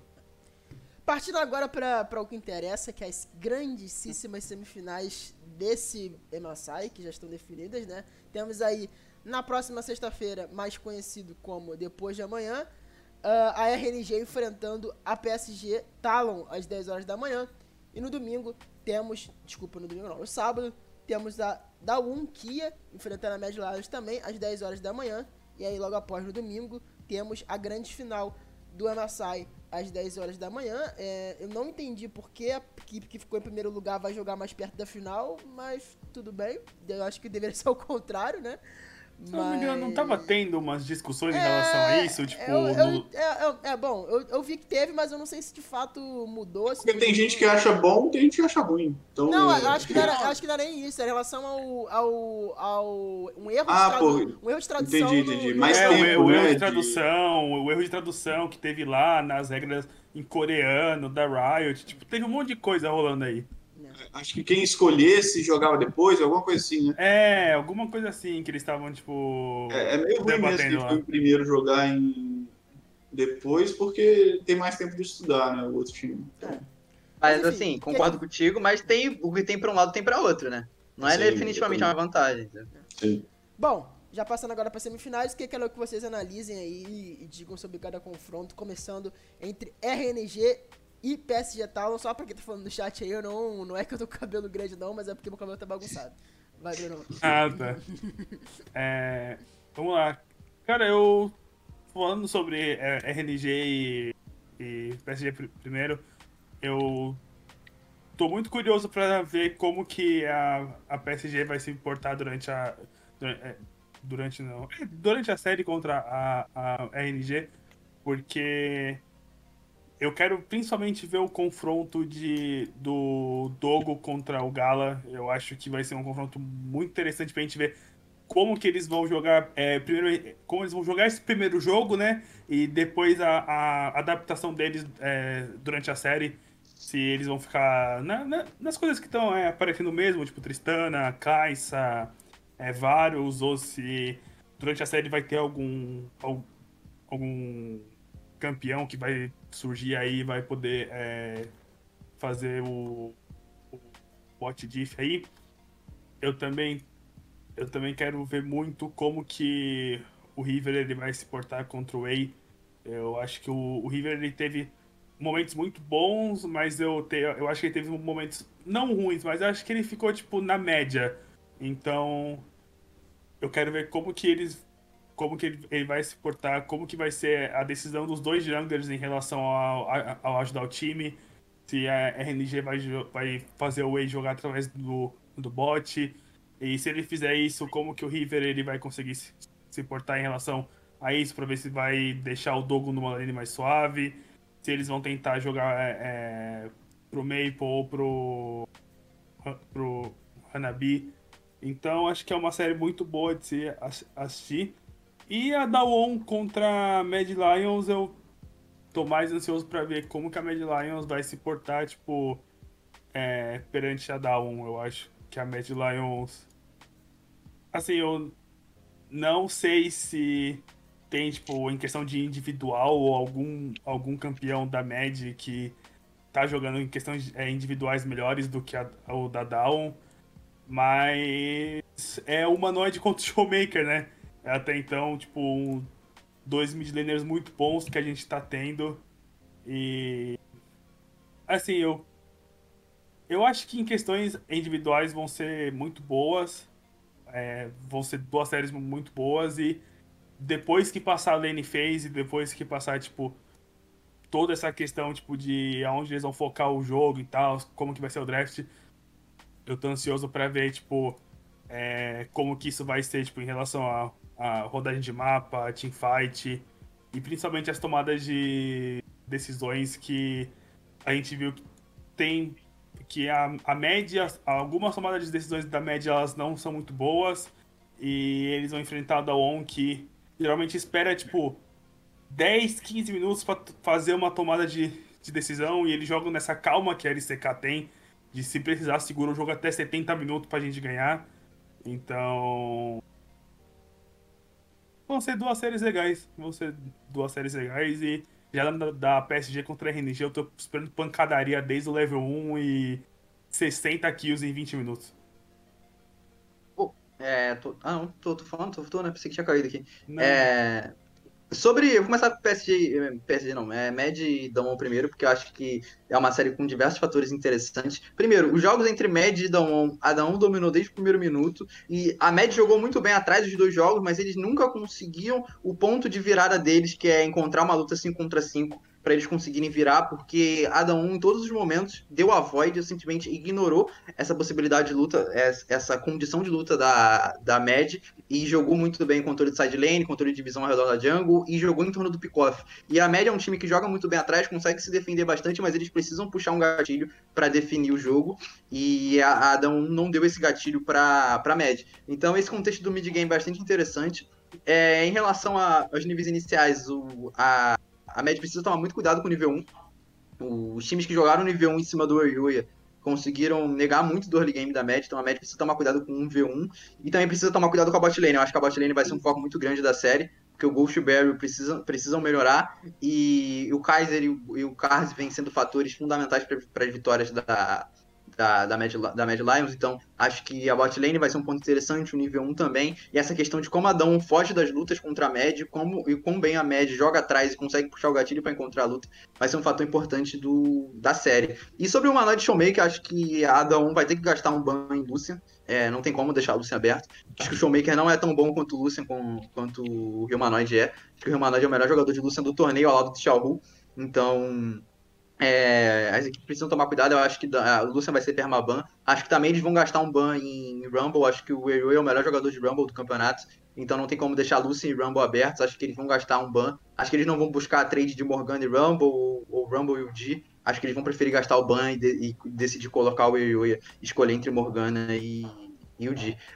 Partindo agora para o que interessa, que é as grandíssimas semifinais desse MSI, que já estão definidas, né? Temos aí, na próxima sexta-feira, mais conhecido como Depois de Amanhã, uh, a RNG enfrentando a PSG Talon às 10 horas da manhã. E no domingo temos, desculpa, no domingo não, no sábado, temos a da Um Kia enfrentando a Mad Lions também às 10 horas da manhã. E aí logo após no domingo temos a grande final do MSI às 10 horas da manhã. É, eu não entendi por que a equipe que ficou em primeiro lugar vai jogar mais perto da final, mas tudo bem. Eu acho que deveria ser o contrário, né? Se não me engano, não tava Mas- tendo umas discussões em relação a isso? Tipo, eu- eu- no- é, é- é bom, eu, eu vi que teve, mas eu não sei se de fato mudou. Porque tem gente que acha bom, tem gente que acha ruim. Então, Não, é, eu acho que não, era, eu acho que não era nem isso, era em relação ao. ao, ao um erro Ah, de tradu- um erro de tradução. entendi, entendi. Mais é, o, tempo, erro- o erro né, de de- tradução, o erro de tradução que teve lá nas regras em coreano, da Riot, tipo, teve um monte de coisa rolando aí. Acho que quem escolhesse jogava depois, alguma coisa assim, né? É, alguma coisa assim, que eles estavam, tipo. É, é meio ruim mesmo que foi o primeiro jogar em depois, porque tem mais tempo de estudar, né? O outro time. Mas Enfim, assim, concordo contigo, mas tem o que tem pra um lado tem pra outro, né? Não é Sim, definitivamente uma vantagem. Sim. Bom, já passando agora para semifinais, que eu quero que vocês analisem aí e digam sobre cada confronto, começando entre RNG e PSG Talon, só pra quem tá falando no chat aí, eu não, não é que eu tô com cabelo grande não, mas é porque meu cabelo tá bagunçado. Vai, Bruno. Ah, tá. É, vamos lá. Cara, eu. Falando sobre é, RNG e, e PSG pr- primeiro, eu tô muito curioso pra ver como que a, a PSG vai se portar durante a. Durante, é, durante não. é, Durante a série contra a, a RNG, porque eu quero principalmente ver o confronto de, do Dogo contra o Gala. Eu acho que vai ser um confronto muito interessante pra gente ver como que eles vão jogar. é, primeiro, como eles vão jogar esse primeiro jogo, né? E depois a, a adaptação deles é, durante a série. Se eles vão ficar na- na- nas coisas que estão aparecendo mesmo, tipo Tristana, Kaisa, é, Varus, ou se durante a série vai ter algum, al- algum campeão que vai surgir aí vai poder é, fazer o, o bot diff aí. Eu também eu também quero ver muito como que o River ele vai se portar contra o Wei. Eu acho que o, o River ele teve momentos muito bons, mas eu, te, eu acho que ele teve momentos não ruins, mas eu acho que ele ficou tipo na média. Então eu quero ver como que eles como que ele, ele vai se portar, como que vai ser a decisão dos dois junglers em relação ao, ao, ao ajudar o time. Se a RNG vai, vai fazer o Wei jogar através do, do bot. E se ele fizer isso, como que o River ele vai conseguir se, se portar em relação a isso, pra ver se vai deixar o Dogo numa lane mais suave. Se eles vão tentar jogar é, é, pro Maple ou pro, pro Hanabi. Então acho que é uma série muito boa de se ass- assistir. E a Dawon contra a Mad Lions, eu tô mais ansioso pra ver como que a Mad Lions vai se portar, tipo, é, perante a Dawon. Eu acho que a Mad Lions. Assim, eu não sei se tem, tipo, em questão de individual ou algum, algum campeão da Mad que tá jogando em questões é, individuais melhores do que a, o da Dawn. Mas é o humanoide contra o Showmaker, né? Até então, tipo, um- dois midlaners muito bons que a gente tá tendo. E. Assim, eu. Eu acho que em questões individuais vão ser muito boas. É, vão ser duas séries muito boas. E depois que passar a lane phase, depois que passar, tipo, toda essa questão, tipo, de aonde eles vão focar o jogo e tal, como que vai ser o draft, eu tô ansioso pra ver, tipo, é, como que isso vai ser, tipo, em relação a, a rodagem de mapa, teamfight, e principalmente as tomadas de decisões que a gente viu que tem que a, a média, algumas tomadas de decisões da média elas não são muito boas e eles vão enfrentar a Dawn que geralmente espera tipo 10, 15 minutos para fazer uma tomada de, de decisão e eles jogam nessa calma que a LCK tem de se precisar segura o jogo até 70 minutos pra gente ganhar. Então, vão ser duas séries legais, vão ser duas séries legais e já da, da PSG contra a RNG eu tô esperando pancadaria desde o level 1 e 60 kills em 20 minutos. É, tô, ah, não, tô, tô falando, tô, tô, né? Pensei que tinha caído aqui. Não, É, sobre. Eu vou começar com PSG. eh, PSG não, é Mad e Damwon primeiro, porque eu acho que é uma série com diversos fatores interessantes. Primeiro, os jogos entre Mad e Damwon, a Damwon dominou desde o primeiro minuto. E a Mad jogou muito bem atrás dos dois jogos, mas eles nunca conseguiam o ponto de virada deles, que é encontrar uma luta 5 contra 5 para eles conseguirem virar, porque Adam 1 em todos os momentos deu a void, simplesmente ignorou essa possibilidade de luta, essa condição de luta da, da Mad e jogou muito bem controle de side lane, controle de divisão ao redor da jungle e jogou em torno do pick-off. E a Mad é um time que joga muito bem atrás, consegue se defender bastante, mas eles precisam puxar um gatilho para definir o jogo e a Adam não deu esse gatilho para Mad. Então esse contexto do mid game é bastante interessante. É, em relação aos níveis iniciais, o, a, a Mad precisa tomar muito cuidado com o nível 1. Os times que jogaram nível 1 em cima do Oryuya conseguiram negar muito do early game da Mad, então a Mad precisa tomar cuidado com o V1 e também precisa tomar cuidado com a bot lane. Eu acho que a bot lane vai ser um foco muito grande da série, porque o Ghost e o Barry precisam, precisam melhorar e o Kaiser e o, e o Kars vêm sendo fatores fundamentais para as vitórias da, da, da, Mad, da Mad Lions, então acho que a bot lane vai ser um ponto interessante, o nível 1 também, e essa questão de como a Dão foge das lutas contra a Mad, como, e como bem a Mad joga atrás e consegue puxar o gatilho para encontrar a luta, vai ser um fator importante do, da série. E sobre o Maná de Showmaker, acho que a Dão vai ter que gastar um ban em Lucian, é, não tem como deixar o Lucian aberto. Acho que o Showmaker não é tão bom quanto o com, quanto o Humanoid é. Acho que o Humanoid é o melhor jogador de Lucian do torneio ao lado do Xiaohu, então é, as equipes precisam tomar cuidado, eu acho que a Lucian vai ser permaban. Acho que também eles vão gastar um ban em Rumble. Acho que o Eru é o melhor jogador de Rumble do campeonato. Então não tem como deixar Lucian e Rumble abertos. Acho que eles vão gastar um ban. Acho que eles não vão buscar a trade de Morgana e Rumble ou, ou Rumble e o. Acho que eles vão preferir gastar o ban e, de, e decidir colocar o Eru escolher entre Morgana e, e o.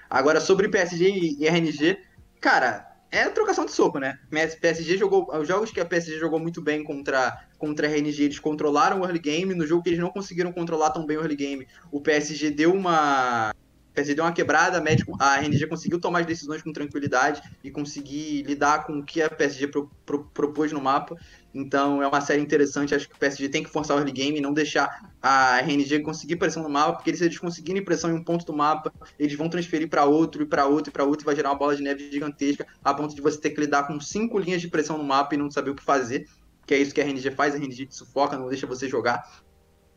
Agora, sobre PSG e RNG, cara, é trocação de soco, né? PSG jogou. Os jogos que a PSG jogou muito bem contra, contra a RNG, eles controlaram o early game. No jogo que eles não conseguiram controlar tão bem o early game, o PSG deu uma. O PSG deu uma quebrada, a, médico, a RNG conseguiu tomar as decisões com tranquilidade e conseguir lidar com o que a PSG pro, pro, propôs no mapa. Então é uma série interessante. Acho que o PSG tem que forçar o early game e não deixar a RNG conseguir pressão no mapa, porque se eles conseguirem pressão em um ponto do mapa, eles vão transferir para outro, e para outro, e para outro, e vai gerar uma bola de neve gigantesca, a ponto de você ter que lidar com cinco linhas de pressão no mapa e não saber o que fazer. Que é isso que a RNG faz, a RNG te sufoca, não deixa você jogar.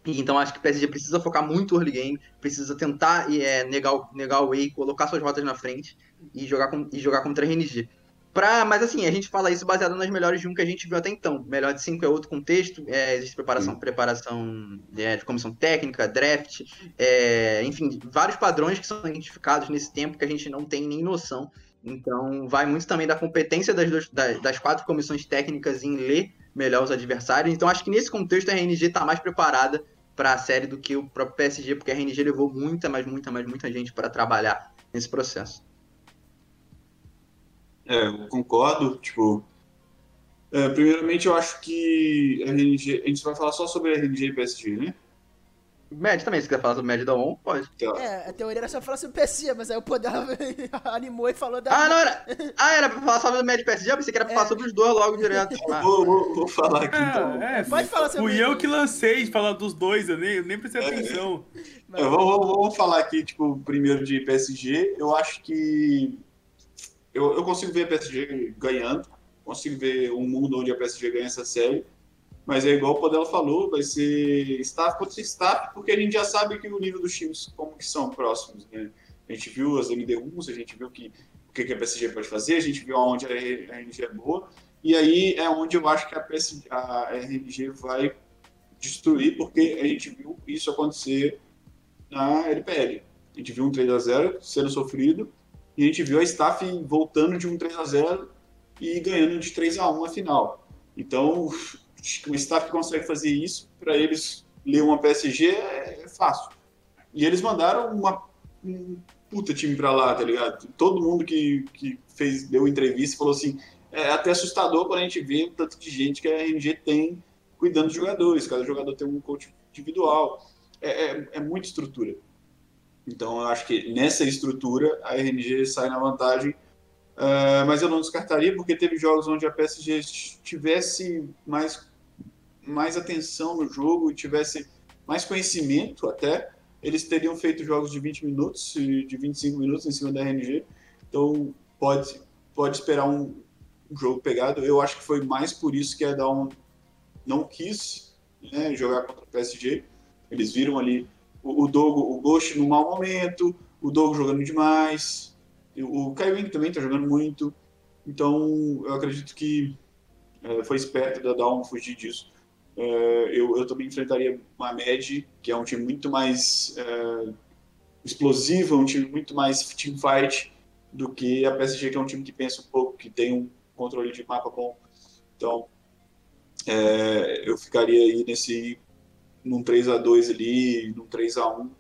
Então acho que o PSG precisa focar muito no early game, precisa tentar é, negar, negar o way, colocar suas rotas na frente e jogar, com, e jogar contra a RNG. Pra, mas assim, a gente fala isso baseado nas melhores de um que a gente viu até então. Melhor de cinco é outro contexto, é, existe preparação, preparação é, de comissão técnica, draft, é, enfim, vários padrões que são identificados nesse tempo que a gente não tem nem noção. Então, vai muito também da competência das, duas, das, das quatro comissões técnicas em ler melhor os adversários. Então, acho que nesse contexto a RNG está mais preparada para a série do que o próprio PSG, porque a RNG levou muita, mas muita, mas muita gente para trabalhar nesse processo. É, eu concordo. Tipo, é, primeiramente, eu acho que a RNG. A gente vai falar só sobre a RNG e PSG, né? Med também, se quiser falar sobre Med da ON, pode. Tá. É, a teoria era só falar sobre PSG, mas aí o Poder animou e falou da. Ah, não, era. Ah, era pra falar sobre o Med PSG? Eu pensei que era pra é. falar sobre os dois logo direto. Ah. Vou, vou, vou, falar aqui é, então. É, pode falar sobre Fui eu que lancei de falar dos dois, eu nem, eu nem prestei é. atenção. Mas... Eu vou, vou, vou falar aqui, tipo, primeiro de PSG. Eu acho que eu, eu consigo ver a PSG ganhando, consigo ver um mundo onde a PSG ganha essa série, mas é igual o Podela falou, vai ser staff contra staff, porque a gente já sabe que o nível dos times como que são próximos, né? A gente viu as MD1s, a gente viu que, o que a PSG pode fazer, a gente viu onde a RNG é boa, e aí é onde eu acho que a, PSG, a RNG vai destruir, porque a gente viu isso acontecer na LPL. A gente viu um 3 a 0 sendo sofrido, e a gente viu a staff voltando de um 3 a 0 e ganhando de 3 a 1 a final. Então, o staff que consegue fazer isso, para eles ler uma PSG é fácil. E eles mandaram uma, um puta time para lá, tá ligado? Todo mundo que, que fez, deu entrevista falou assim: é até assustador quando a gente vê o tanto de gente que a RNG tem cuidando dos jogadores. Cada jogador tem um coach individual. É, é, é muita estrutura. Então, eu acho que nessa estrutura a RNG sai na vantagem, uh, mas eu não descartaria, porque teve jogos onde a PSG tivesse mais, mais atenção no jogo e tivesse mais conhecimento até, eles teriam feito jogos de 20 minutos, de 25 minutos em cima da RNG. Então, pode, pode esperar um, jogo pegado. Eu acho que foi mais por isso que a Down não quis né, jogar contra o PSG. Eles viram ali o, Dogo, o Ghost no mau momento, o Dogo jogando demais, o Kaiwing também está jogando muito. Então, eu acredito que é, foi esperto da Down fugir disso. É, eu, eu também enfrentaria uma Med, que é um time muito mais é, explosivo, um time muito mais team fight do que a PSG, que é um time que pensa um pouco, que tem um controle de mapa bom. Então, é, eu ficaria aí nesse num 3 a 2 ali, num 3 a 1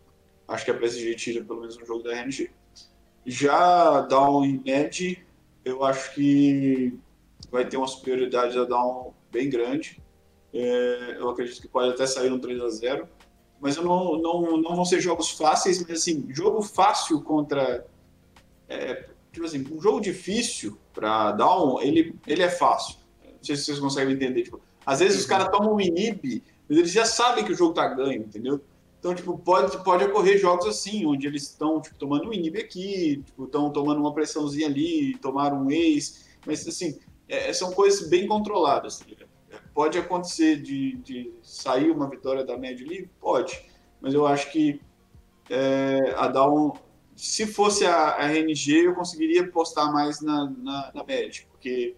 Acho que a PSG tira pelo menos um jogo da RNG. Já Down e Med, eu acho que vai ter uma superioridade da Down bem grande. É, eu acredito que pode até sair um 3 a 0 mas eu não, não, não vão ser jogos fáceis, mas assim, jogo fácil contra. É, tipo assim, um jogo difícil para Down, ele, ele é fácil. Não sei se vocês conseguem entender. Tipo, às vezes os caras tomam um inib, mas eles já sabem que o jogo tá ganho, entendeu? Então, tipo, pode, pode ocorrer jogos assim, onde eles estão tipo, tomando um inib aqui, estão tipo, tomando uma pressãozinha ali, tomaram um ex, mas assim, é, são coisas bem controladas. Pode acontecer de, de sair uma vitória da média ali? Pode. Mas eu acho que é, a Down, se fosse a, a RNG, eu conseguiria postar mais na, na, na porque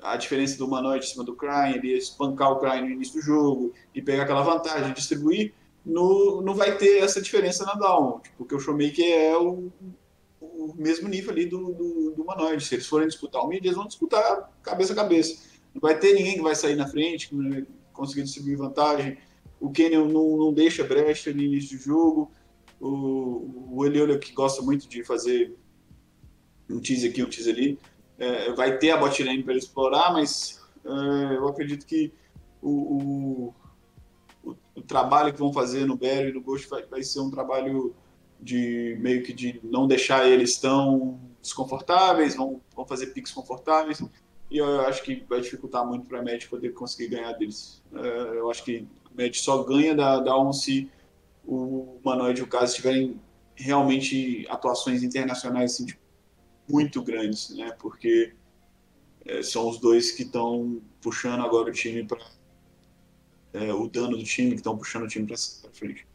a diferença do Humanoid em cima do Crane, ele espancar o Crane no início do jogo e pegar aquela vantagem, distribuir, no, não vai ter essa diferença na Down, tipo, porque o Showmaker é o, o mesmo nível ali do, do, do. Se eles forem disputar o mid, eles vão disputar cabeça a cabeça. Não vai ter ninguém que vai sair na frente, que vai conseguir distribuir vantagem. O Kenyon não, não deixa brecha no início do jogo. O, o Eliolio, que gosta muito de fazer um tease aqui, um tease ali, é, vai ter a bot lane para explorar, mas é, eu acredito que o, o, o, trabalho que vão fazer no Barry e no Ghost vai, vai ser um trabalho de meio que de não deixar eles tão desconfortáveis, vão, vão fazer picks confortáveis e eu acho que vai dificultar muito para a Med poder conseguir ganhar deles. É, eu acho que a Med só ganha da, da ON se o Manoel e o Caso tiverem realmente atuações internacionais assim, tipo, muito grandes, né? Porque é, são os dois que estão puxando agora o time para é, o dano do time, que estão puxando o time para frente.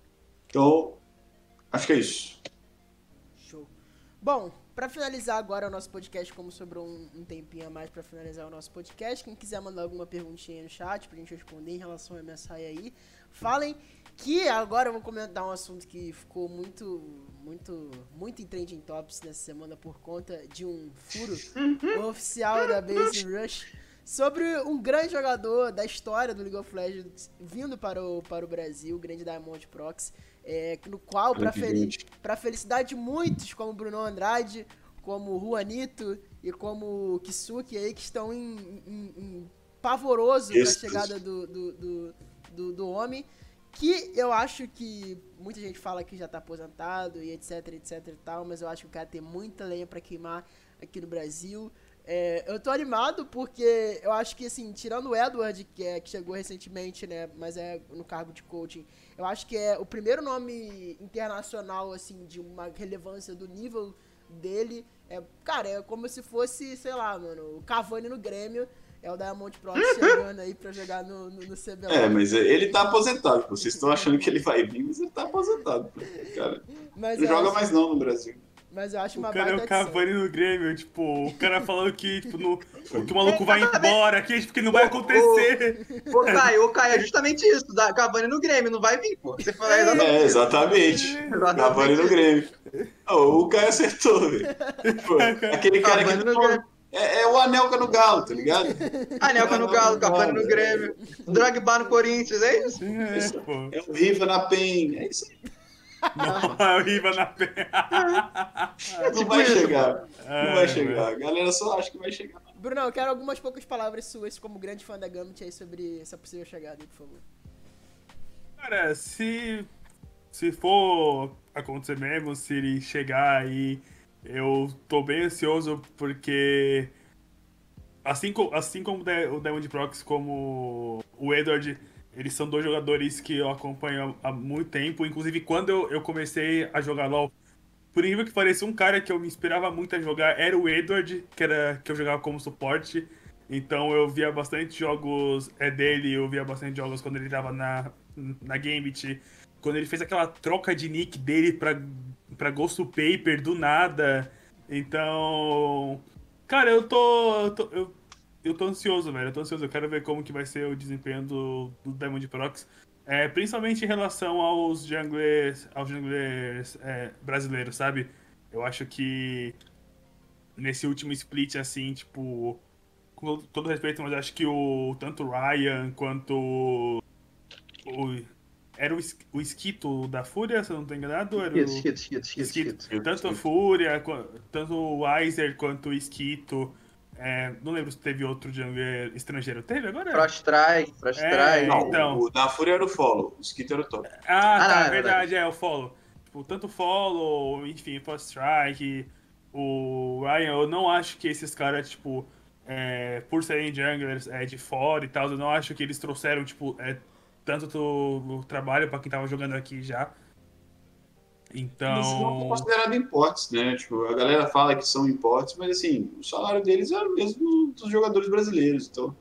Então, acho que é isso. Show. Bom, para finalizar agora o nosso podcast, como sobrou um, um tempinho a mais para finalizar o nosso podcast, quem quiser mandar alguma perguntinha no chat pra gente responder em relação ao MSI aí, falem que agora eu vou comentar um assunto que ficou muito, muito, muito em trending tops nessa semana por conta de um furo oficial da Base Rush sobre um grande jogador da história do League of Legends vindo para o, para o Brasil, o grande Diamond Proxy é, no qual, para fel felicidade de muitos, como Bruno Andrade, como Juanito e como Kisuki aí, que estão em, em, em pavoroso com a chegada do, do, do, do, do homem, que eu acho que muita gente fala que já tá aposentado e etc, etc e tal, mas eu acho que o cara tem muita lenha para queimar aqui no Brasil. É, eu tô animado porque eu acho que, assim, tirando o Edward, que, é, que chegou recentemente, né, mas é no cargo de coaching, eu acho que é o primeiro nome internacional, assim, de uma relevância do nível dele. É, cara, é como se fosse, sei lá, mano, o Cavani no Grêmio. É o Diamond Pro chegando aí pra jogar no, no, no CBLOL. É, mas ele tá aposentado. Vocês estão achando que ele vai vir, mas ele tá aposentado. Cara. Mas não joga acho... mais não no Brasil. Mas eu acho uma O cara é o Cavani no Grêmio, tipo, o cara falando que, tipo, no, que o maluco vai embora, que, porque não vai acontecer. Ô, ô, Caio, ô, Caio, é justamente isso, da Cavani no Grêmio, não vai vir, pô. Você fala exatamente. É, exatamente. exatamente. Cavani no Grêmio. Oh, o Caio acertou, velho. Aquele cara Cavani que... É, é, o Anelka no Galo, tá ligado? Anelka no Galo, Cavani no Grêmio, Drogba no Corinthians, é isso? É, é o Riva na PEN, é isso aí. Não, é o Riva na perna. Não vai chegar. Não vai chegar. A galera só acha que vai chegar. Bruno, eu quero algumas poucas palavras suas como grande fã da Gambit aí sobre essa possível chegada aí, por favor. Cara, se, se for acontecer mesmo, se ele chegar aí, eu tô bem ansioso porque assim, assim como o Diamond Prox, como o Edward eles são dois jogadores que eu acompanho há muito tempo. Inclusive, quando eu, eu comecei a jogar LoL, por incrível que pareça, um cara que eu me inspirava muito a jogar era o Edward, que, era, que eu jogava como suporte. Então eu via bastante jogos é dele, eu via bastante jogos quando ele tava na, na Gambit. Quando ele fez aquela troca de nick dele pra, pra Ghost Paper do nada. Então. Cara, eu tô. Eu tô eu eu tô ansioso, velho. Eu tô ansioso. Eu quero ver como que vai ser o desempenho do, do Diamond Prox. É, principalmente em relação aos junglers, aos junglers é, brasileiros, sabe? Eu acho que nesse último split, assim, tipo. Com todo respeito, mas acho que o tanto o Ryan quanto o. Era o, o Esquito da Fúria, se eu não tô enganado? Era o... Esquito, esquito, esquito, esquito. Tanto a Fúria, tanto o Weiser quanto o Esquito. É, não lembro se teve outro jungler estrangeiro. Teve agora? Frost Strike, Frost É, Strike. Não, Então. o da Fúria era o follow, o Skito era o top. Ah, Ah, tá, não, é verdade, é, o follow. Tipo, tanto follow, enfim, First Strike, o Ryan, eu não acho que esses caras, tipo, é, por serem junglers é, de fora e tal, eu não acho que eles trouxeram, tipo, é, tanto do trabalho pra quem tava jogando aqui já. Eles não são Então. considerados importes, né? Tipo, a galera fala que são importes, mas assim, o salário deles é o mesmo dos jogadores brasileiros. Então,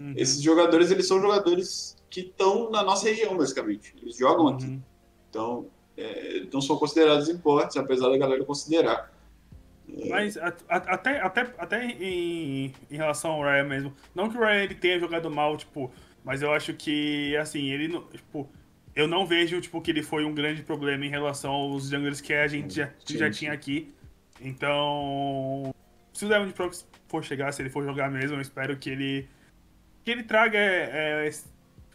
uhum, esses jogadores, eles são jogadores que estão na nossa região, basicamente. Eles jogam aqui. uhum. Então, é, não são considerados importes, apesar da galera considerar. Mas a- a- até, até, até em, em relação ao Ryan mesmo, não que o Ryan ele tenha jogado mal, tipo, mas eu acho que, assim, ele não, tipo, eu não vejo, tipo, que ele foi um grande problema em relação aos junglers que a gente já, que já tinha aqui. Então, se o Diamond Prox for chegar, se ele for jogar mesmo, eu espero que ele que ele traga é, esse-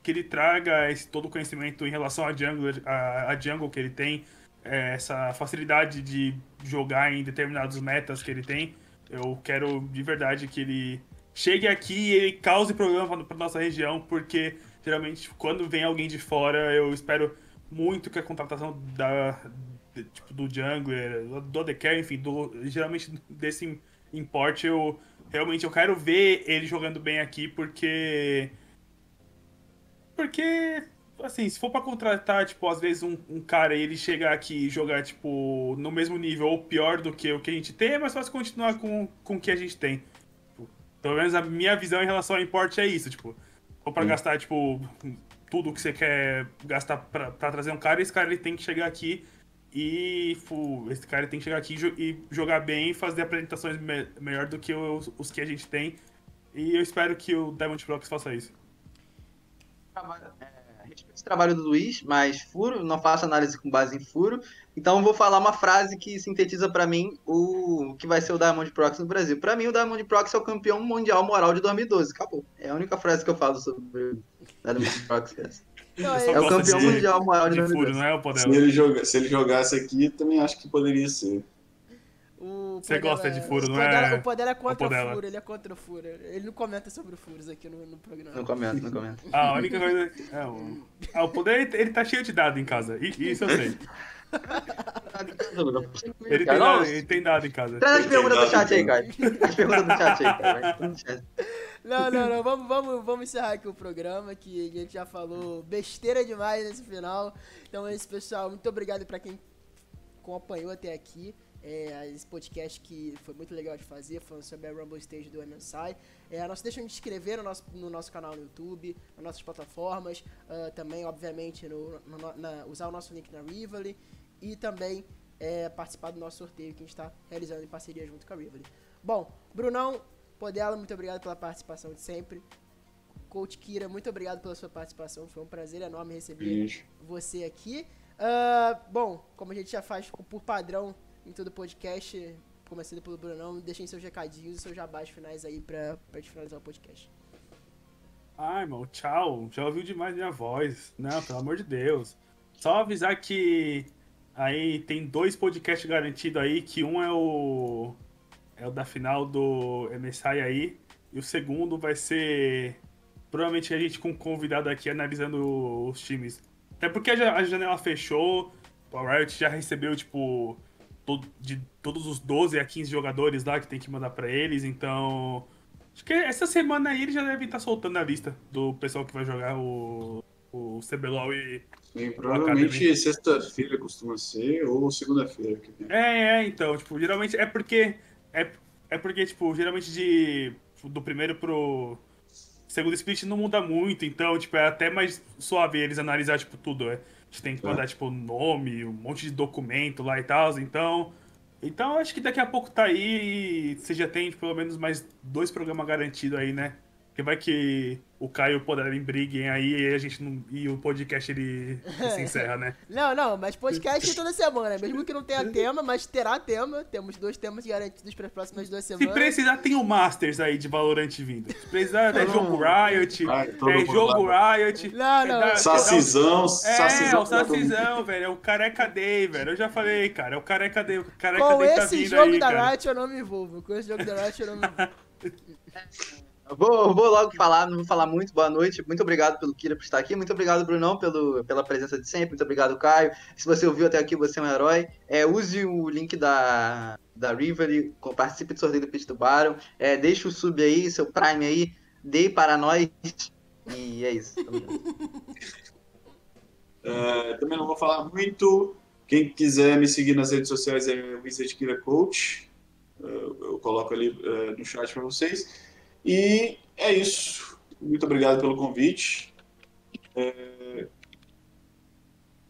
que ele traga esse todo o conhecimento em relação a jungler, a, a jungle que ele tem, é, essa facilidade de jogar em determinados metas que ele tem. Eu quero de verdade que ele chegue aqui e ele cause problema para nossa região, porque geralmente quando vem alguém de fora, eu espero muito que a contratação da de- tipo, do jungler, do ADC, enfim, do, geralmente desse importe, eu realmente eu quero ver ele jogando bem aqui, porque porque assim, se for pra contratar, tipo, às vezes um, um cara e ele chegar aqui e jogar, tipo, no mesmo nível ou pior do que o que a gente tem, é mais fácil continuar com, com o que a gente tem. Tipo, pelo menos a minha visão em relação ao importe é isso, tipo, ou pra gastar, tipo, tudo que você quer gastar pra, pra trazer um cara, esse cara ele tem que chegar aqui e fu, esse cara tem que chegar aqui e jo- e jogar bem e fazer apresentações me- melhor do que os, os que a gente tem. E eu espero que o Diamond Prox faça isso. trabalho- é, respeito esse trabalho do Luiz, mas furo, não faço análise com base em furo. Então vou falar uma frase que sintetiza pra mim o que vai ser o Diamond Prox no Brasil. Pra mim o Diamond Prox é o campeão mundial moral de 2012, acabou. É a única frase que eu falo sobre o Diamond Prox. é é- o campeão de- mundial moral de De furo, 2012. não é o Se Podela? ele, joga, se ele jogasse aqui, também acho que poderia ser. O Você Podela- gosta de furo, o não Podela- é? O Podela é contra o Podela. furo, ele é contra o furo. Ele não comenta sobre o furos aqui no, no programa. Não comento, não comento. Ah, a única coisa. É, o, ah, o poder ele, ele tá cheio de dado em casa. Isso eu sei. Ele tem, dado, ele tem dado em casa. Traz as perguntas do chat aí, cara. As perguntas do chat aí, cara. Não, não, não. Vamos, vamos, vamos encerrar aqui o programa, que a gente já falou besteira demais nesse final. Então é isso, pessoal. Muito obrigado pra quem acompanhou até aqui. É, esse podcast que foi muito legal de fazer, falando sobre a Rumble Stage do MSI. É, não se deixem de inscrever no nosso, no nosso canal no YouTube, nas nossas plataformas. ah, também, obviamente, no, no- na- usar o nosso link na Rivali. E também é, participar do nosso sorteio que a gente está realizando em parceria junto com a Rivali. Bom, Brunão, Podela, muito obrigado pela participação de sempre. Coach Kira, muito obrigado pela sua participação. Foi um prazer enorme receber Gente. você aqui. Ah, bom, como a gente já faz por padrão em todo podcast, começando pelo Brunão, deixem seus recadinhos e seus jabás finais aí pra, pra gente finalizar o podcast. Ai, irmão, tchau. Já ouviu demais minha voz. Não, pelo amor de Deus. Só avisar que aí tem dois podcasts garantidos aí, que um é o. É o da final do MSI aí. E o segundo vai ser. Provavelmente a gente com um convidado aqui analisando os times. Até porque a ja- a janela fechou. A Riot já recebeu, tipo, de todos os 12 a 15 jogadores lá que tem que mandar pra eles, então. Acho que essa semana aí eles já devem estar soltando a lista do pessoal que vai jogar o, o CBLOL e. Sim, provavelmente sexta-feira costuma ser, ou segunda-feira. que vem. É, é, então, tipo, geralmente é porque. É, é porque, tipo, geralmente de. Do primeiro pro segundo split não muda muito, então, tipo, é até mais suave eles analisar, tipo, tudo. É. A gente tem que É. mandar, tipo, nome, um monte de documento lá e tal, então. Então acho que daqui a pouco tá aí e você já tem pelo menos mais dois programas garantidos aí, né? Porque vai que o Caio e o Poderem briguem aí e a gente não. E o podcast ele se encerra, né? Não, não, mas podcast toda semana, mesmo que não tenha tema, mas terá tema. Temos dois temas garantidos para as próximas duas Se semanas. precisar, tem o Masters aí de Valorant vindo. Se precisar, é jogo Riot, Vai, todo é jogo. Riot. Não, é não, da- Sacizão, É, sacizão. o Sacizão, velho. É o Careca Day, velho. Eu já falei, cara. É o Careca Day. O Careca Com Day tá esse vindo jogo aí, da cara. Riot eu não me envolvo. Com esse jogo da Riot eu não me envolvo. Vou, vou logo falar, não vou falar muito. Boa noite. Muito obrigado pelo Kira por estar aqui. Muito obrigado, Brunão, pelo, pela presença de sempre. Muito obrigado, Caio. Se você ouviu até aqui, você é um herói. É, use o link da, da River, participe do sorteio do Pitch do Baron. É, deixa o sub aí, seu Prime aí. Dê para nós. E é isso. É, também não vou falar muito. Quem quiser me seguir nas redes sociais é Vincent Kira Coach. É, eu coloco ali é, no chat para vocês. E é isso. Muito obrigado pelo convite. É,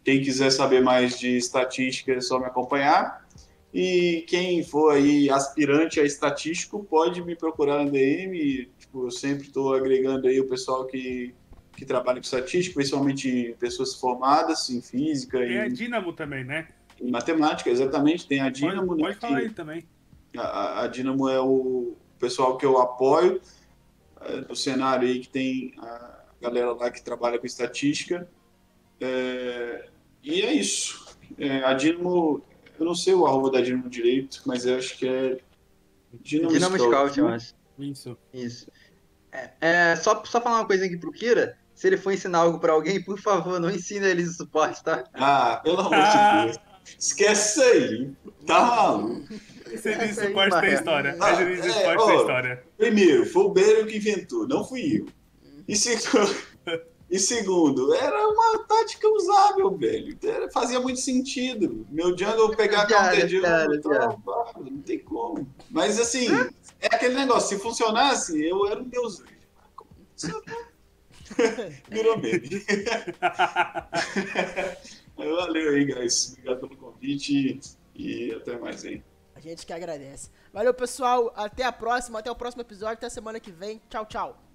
quem quiser saber mais de estatística é só me acompanhar. E quem for aí aspirante a estatístico pode me procurar na DM. Tipo, eu sempre estou agregando aí o pessoal que que trabalha com estatística, principalmente pessoas formadas em física Tem a e Dynamo também, né? em matemática, exatamente. Tem a Dynamo, Pode, né, pode falar que aí também. a, a é o pessoal que eu apoio é, no cenário aí que tem a galera lá que trabalha com estatística. É, e é isso. É, a Dynamo, eu não sei o arroba da Dynamo direito, mas eu acho que é Dynamo, Dinamo Scout, eu acho. Isso. Isso. É, é, só, só falar uma coisa aqui pro Kira. Se ele for ensinar algo pra alguém, por favor, não ensine eles o suporte, tá? Ah, pelo amor Ah. de Deus. Esquece isso aí. Tá maluco. Esse Esse aí, esporte tem Maia. história. Ah, Esse é, ó. história. Primeiro, foi o Bero que inventou, não fui eu. E segundo, e segundo era uma tática usável, velho. Era- fazia muito sentido. Meu jungle pegar counter jungle e não tem como. Mas assim, é aquele negócio, se funcionasse, eu era um deus? Virou meme. Valeu aí, guys. Obrigado pelo convite e até mais aí. Gente que agradece. Valeu, pessoal. Até a próxima. Até o próximo episódio. Até semana que vem. Tchau, tchau.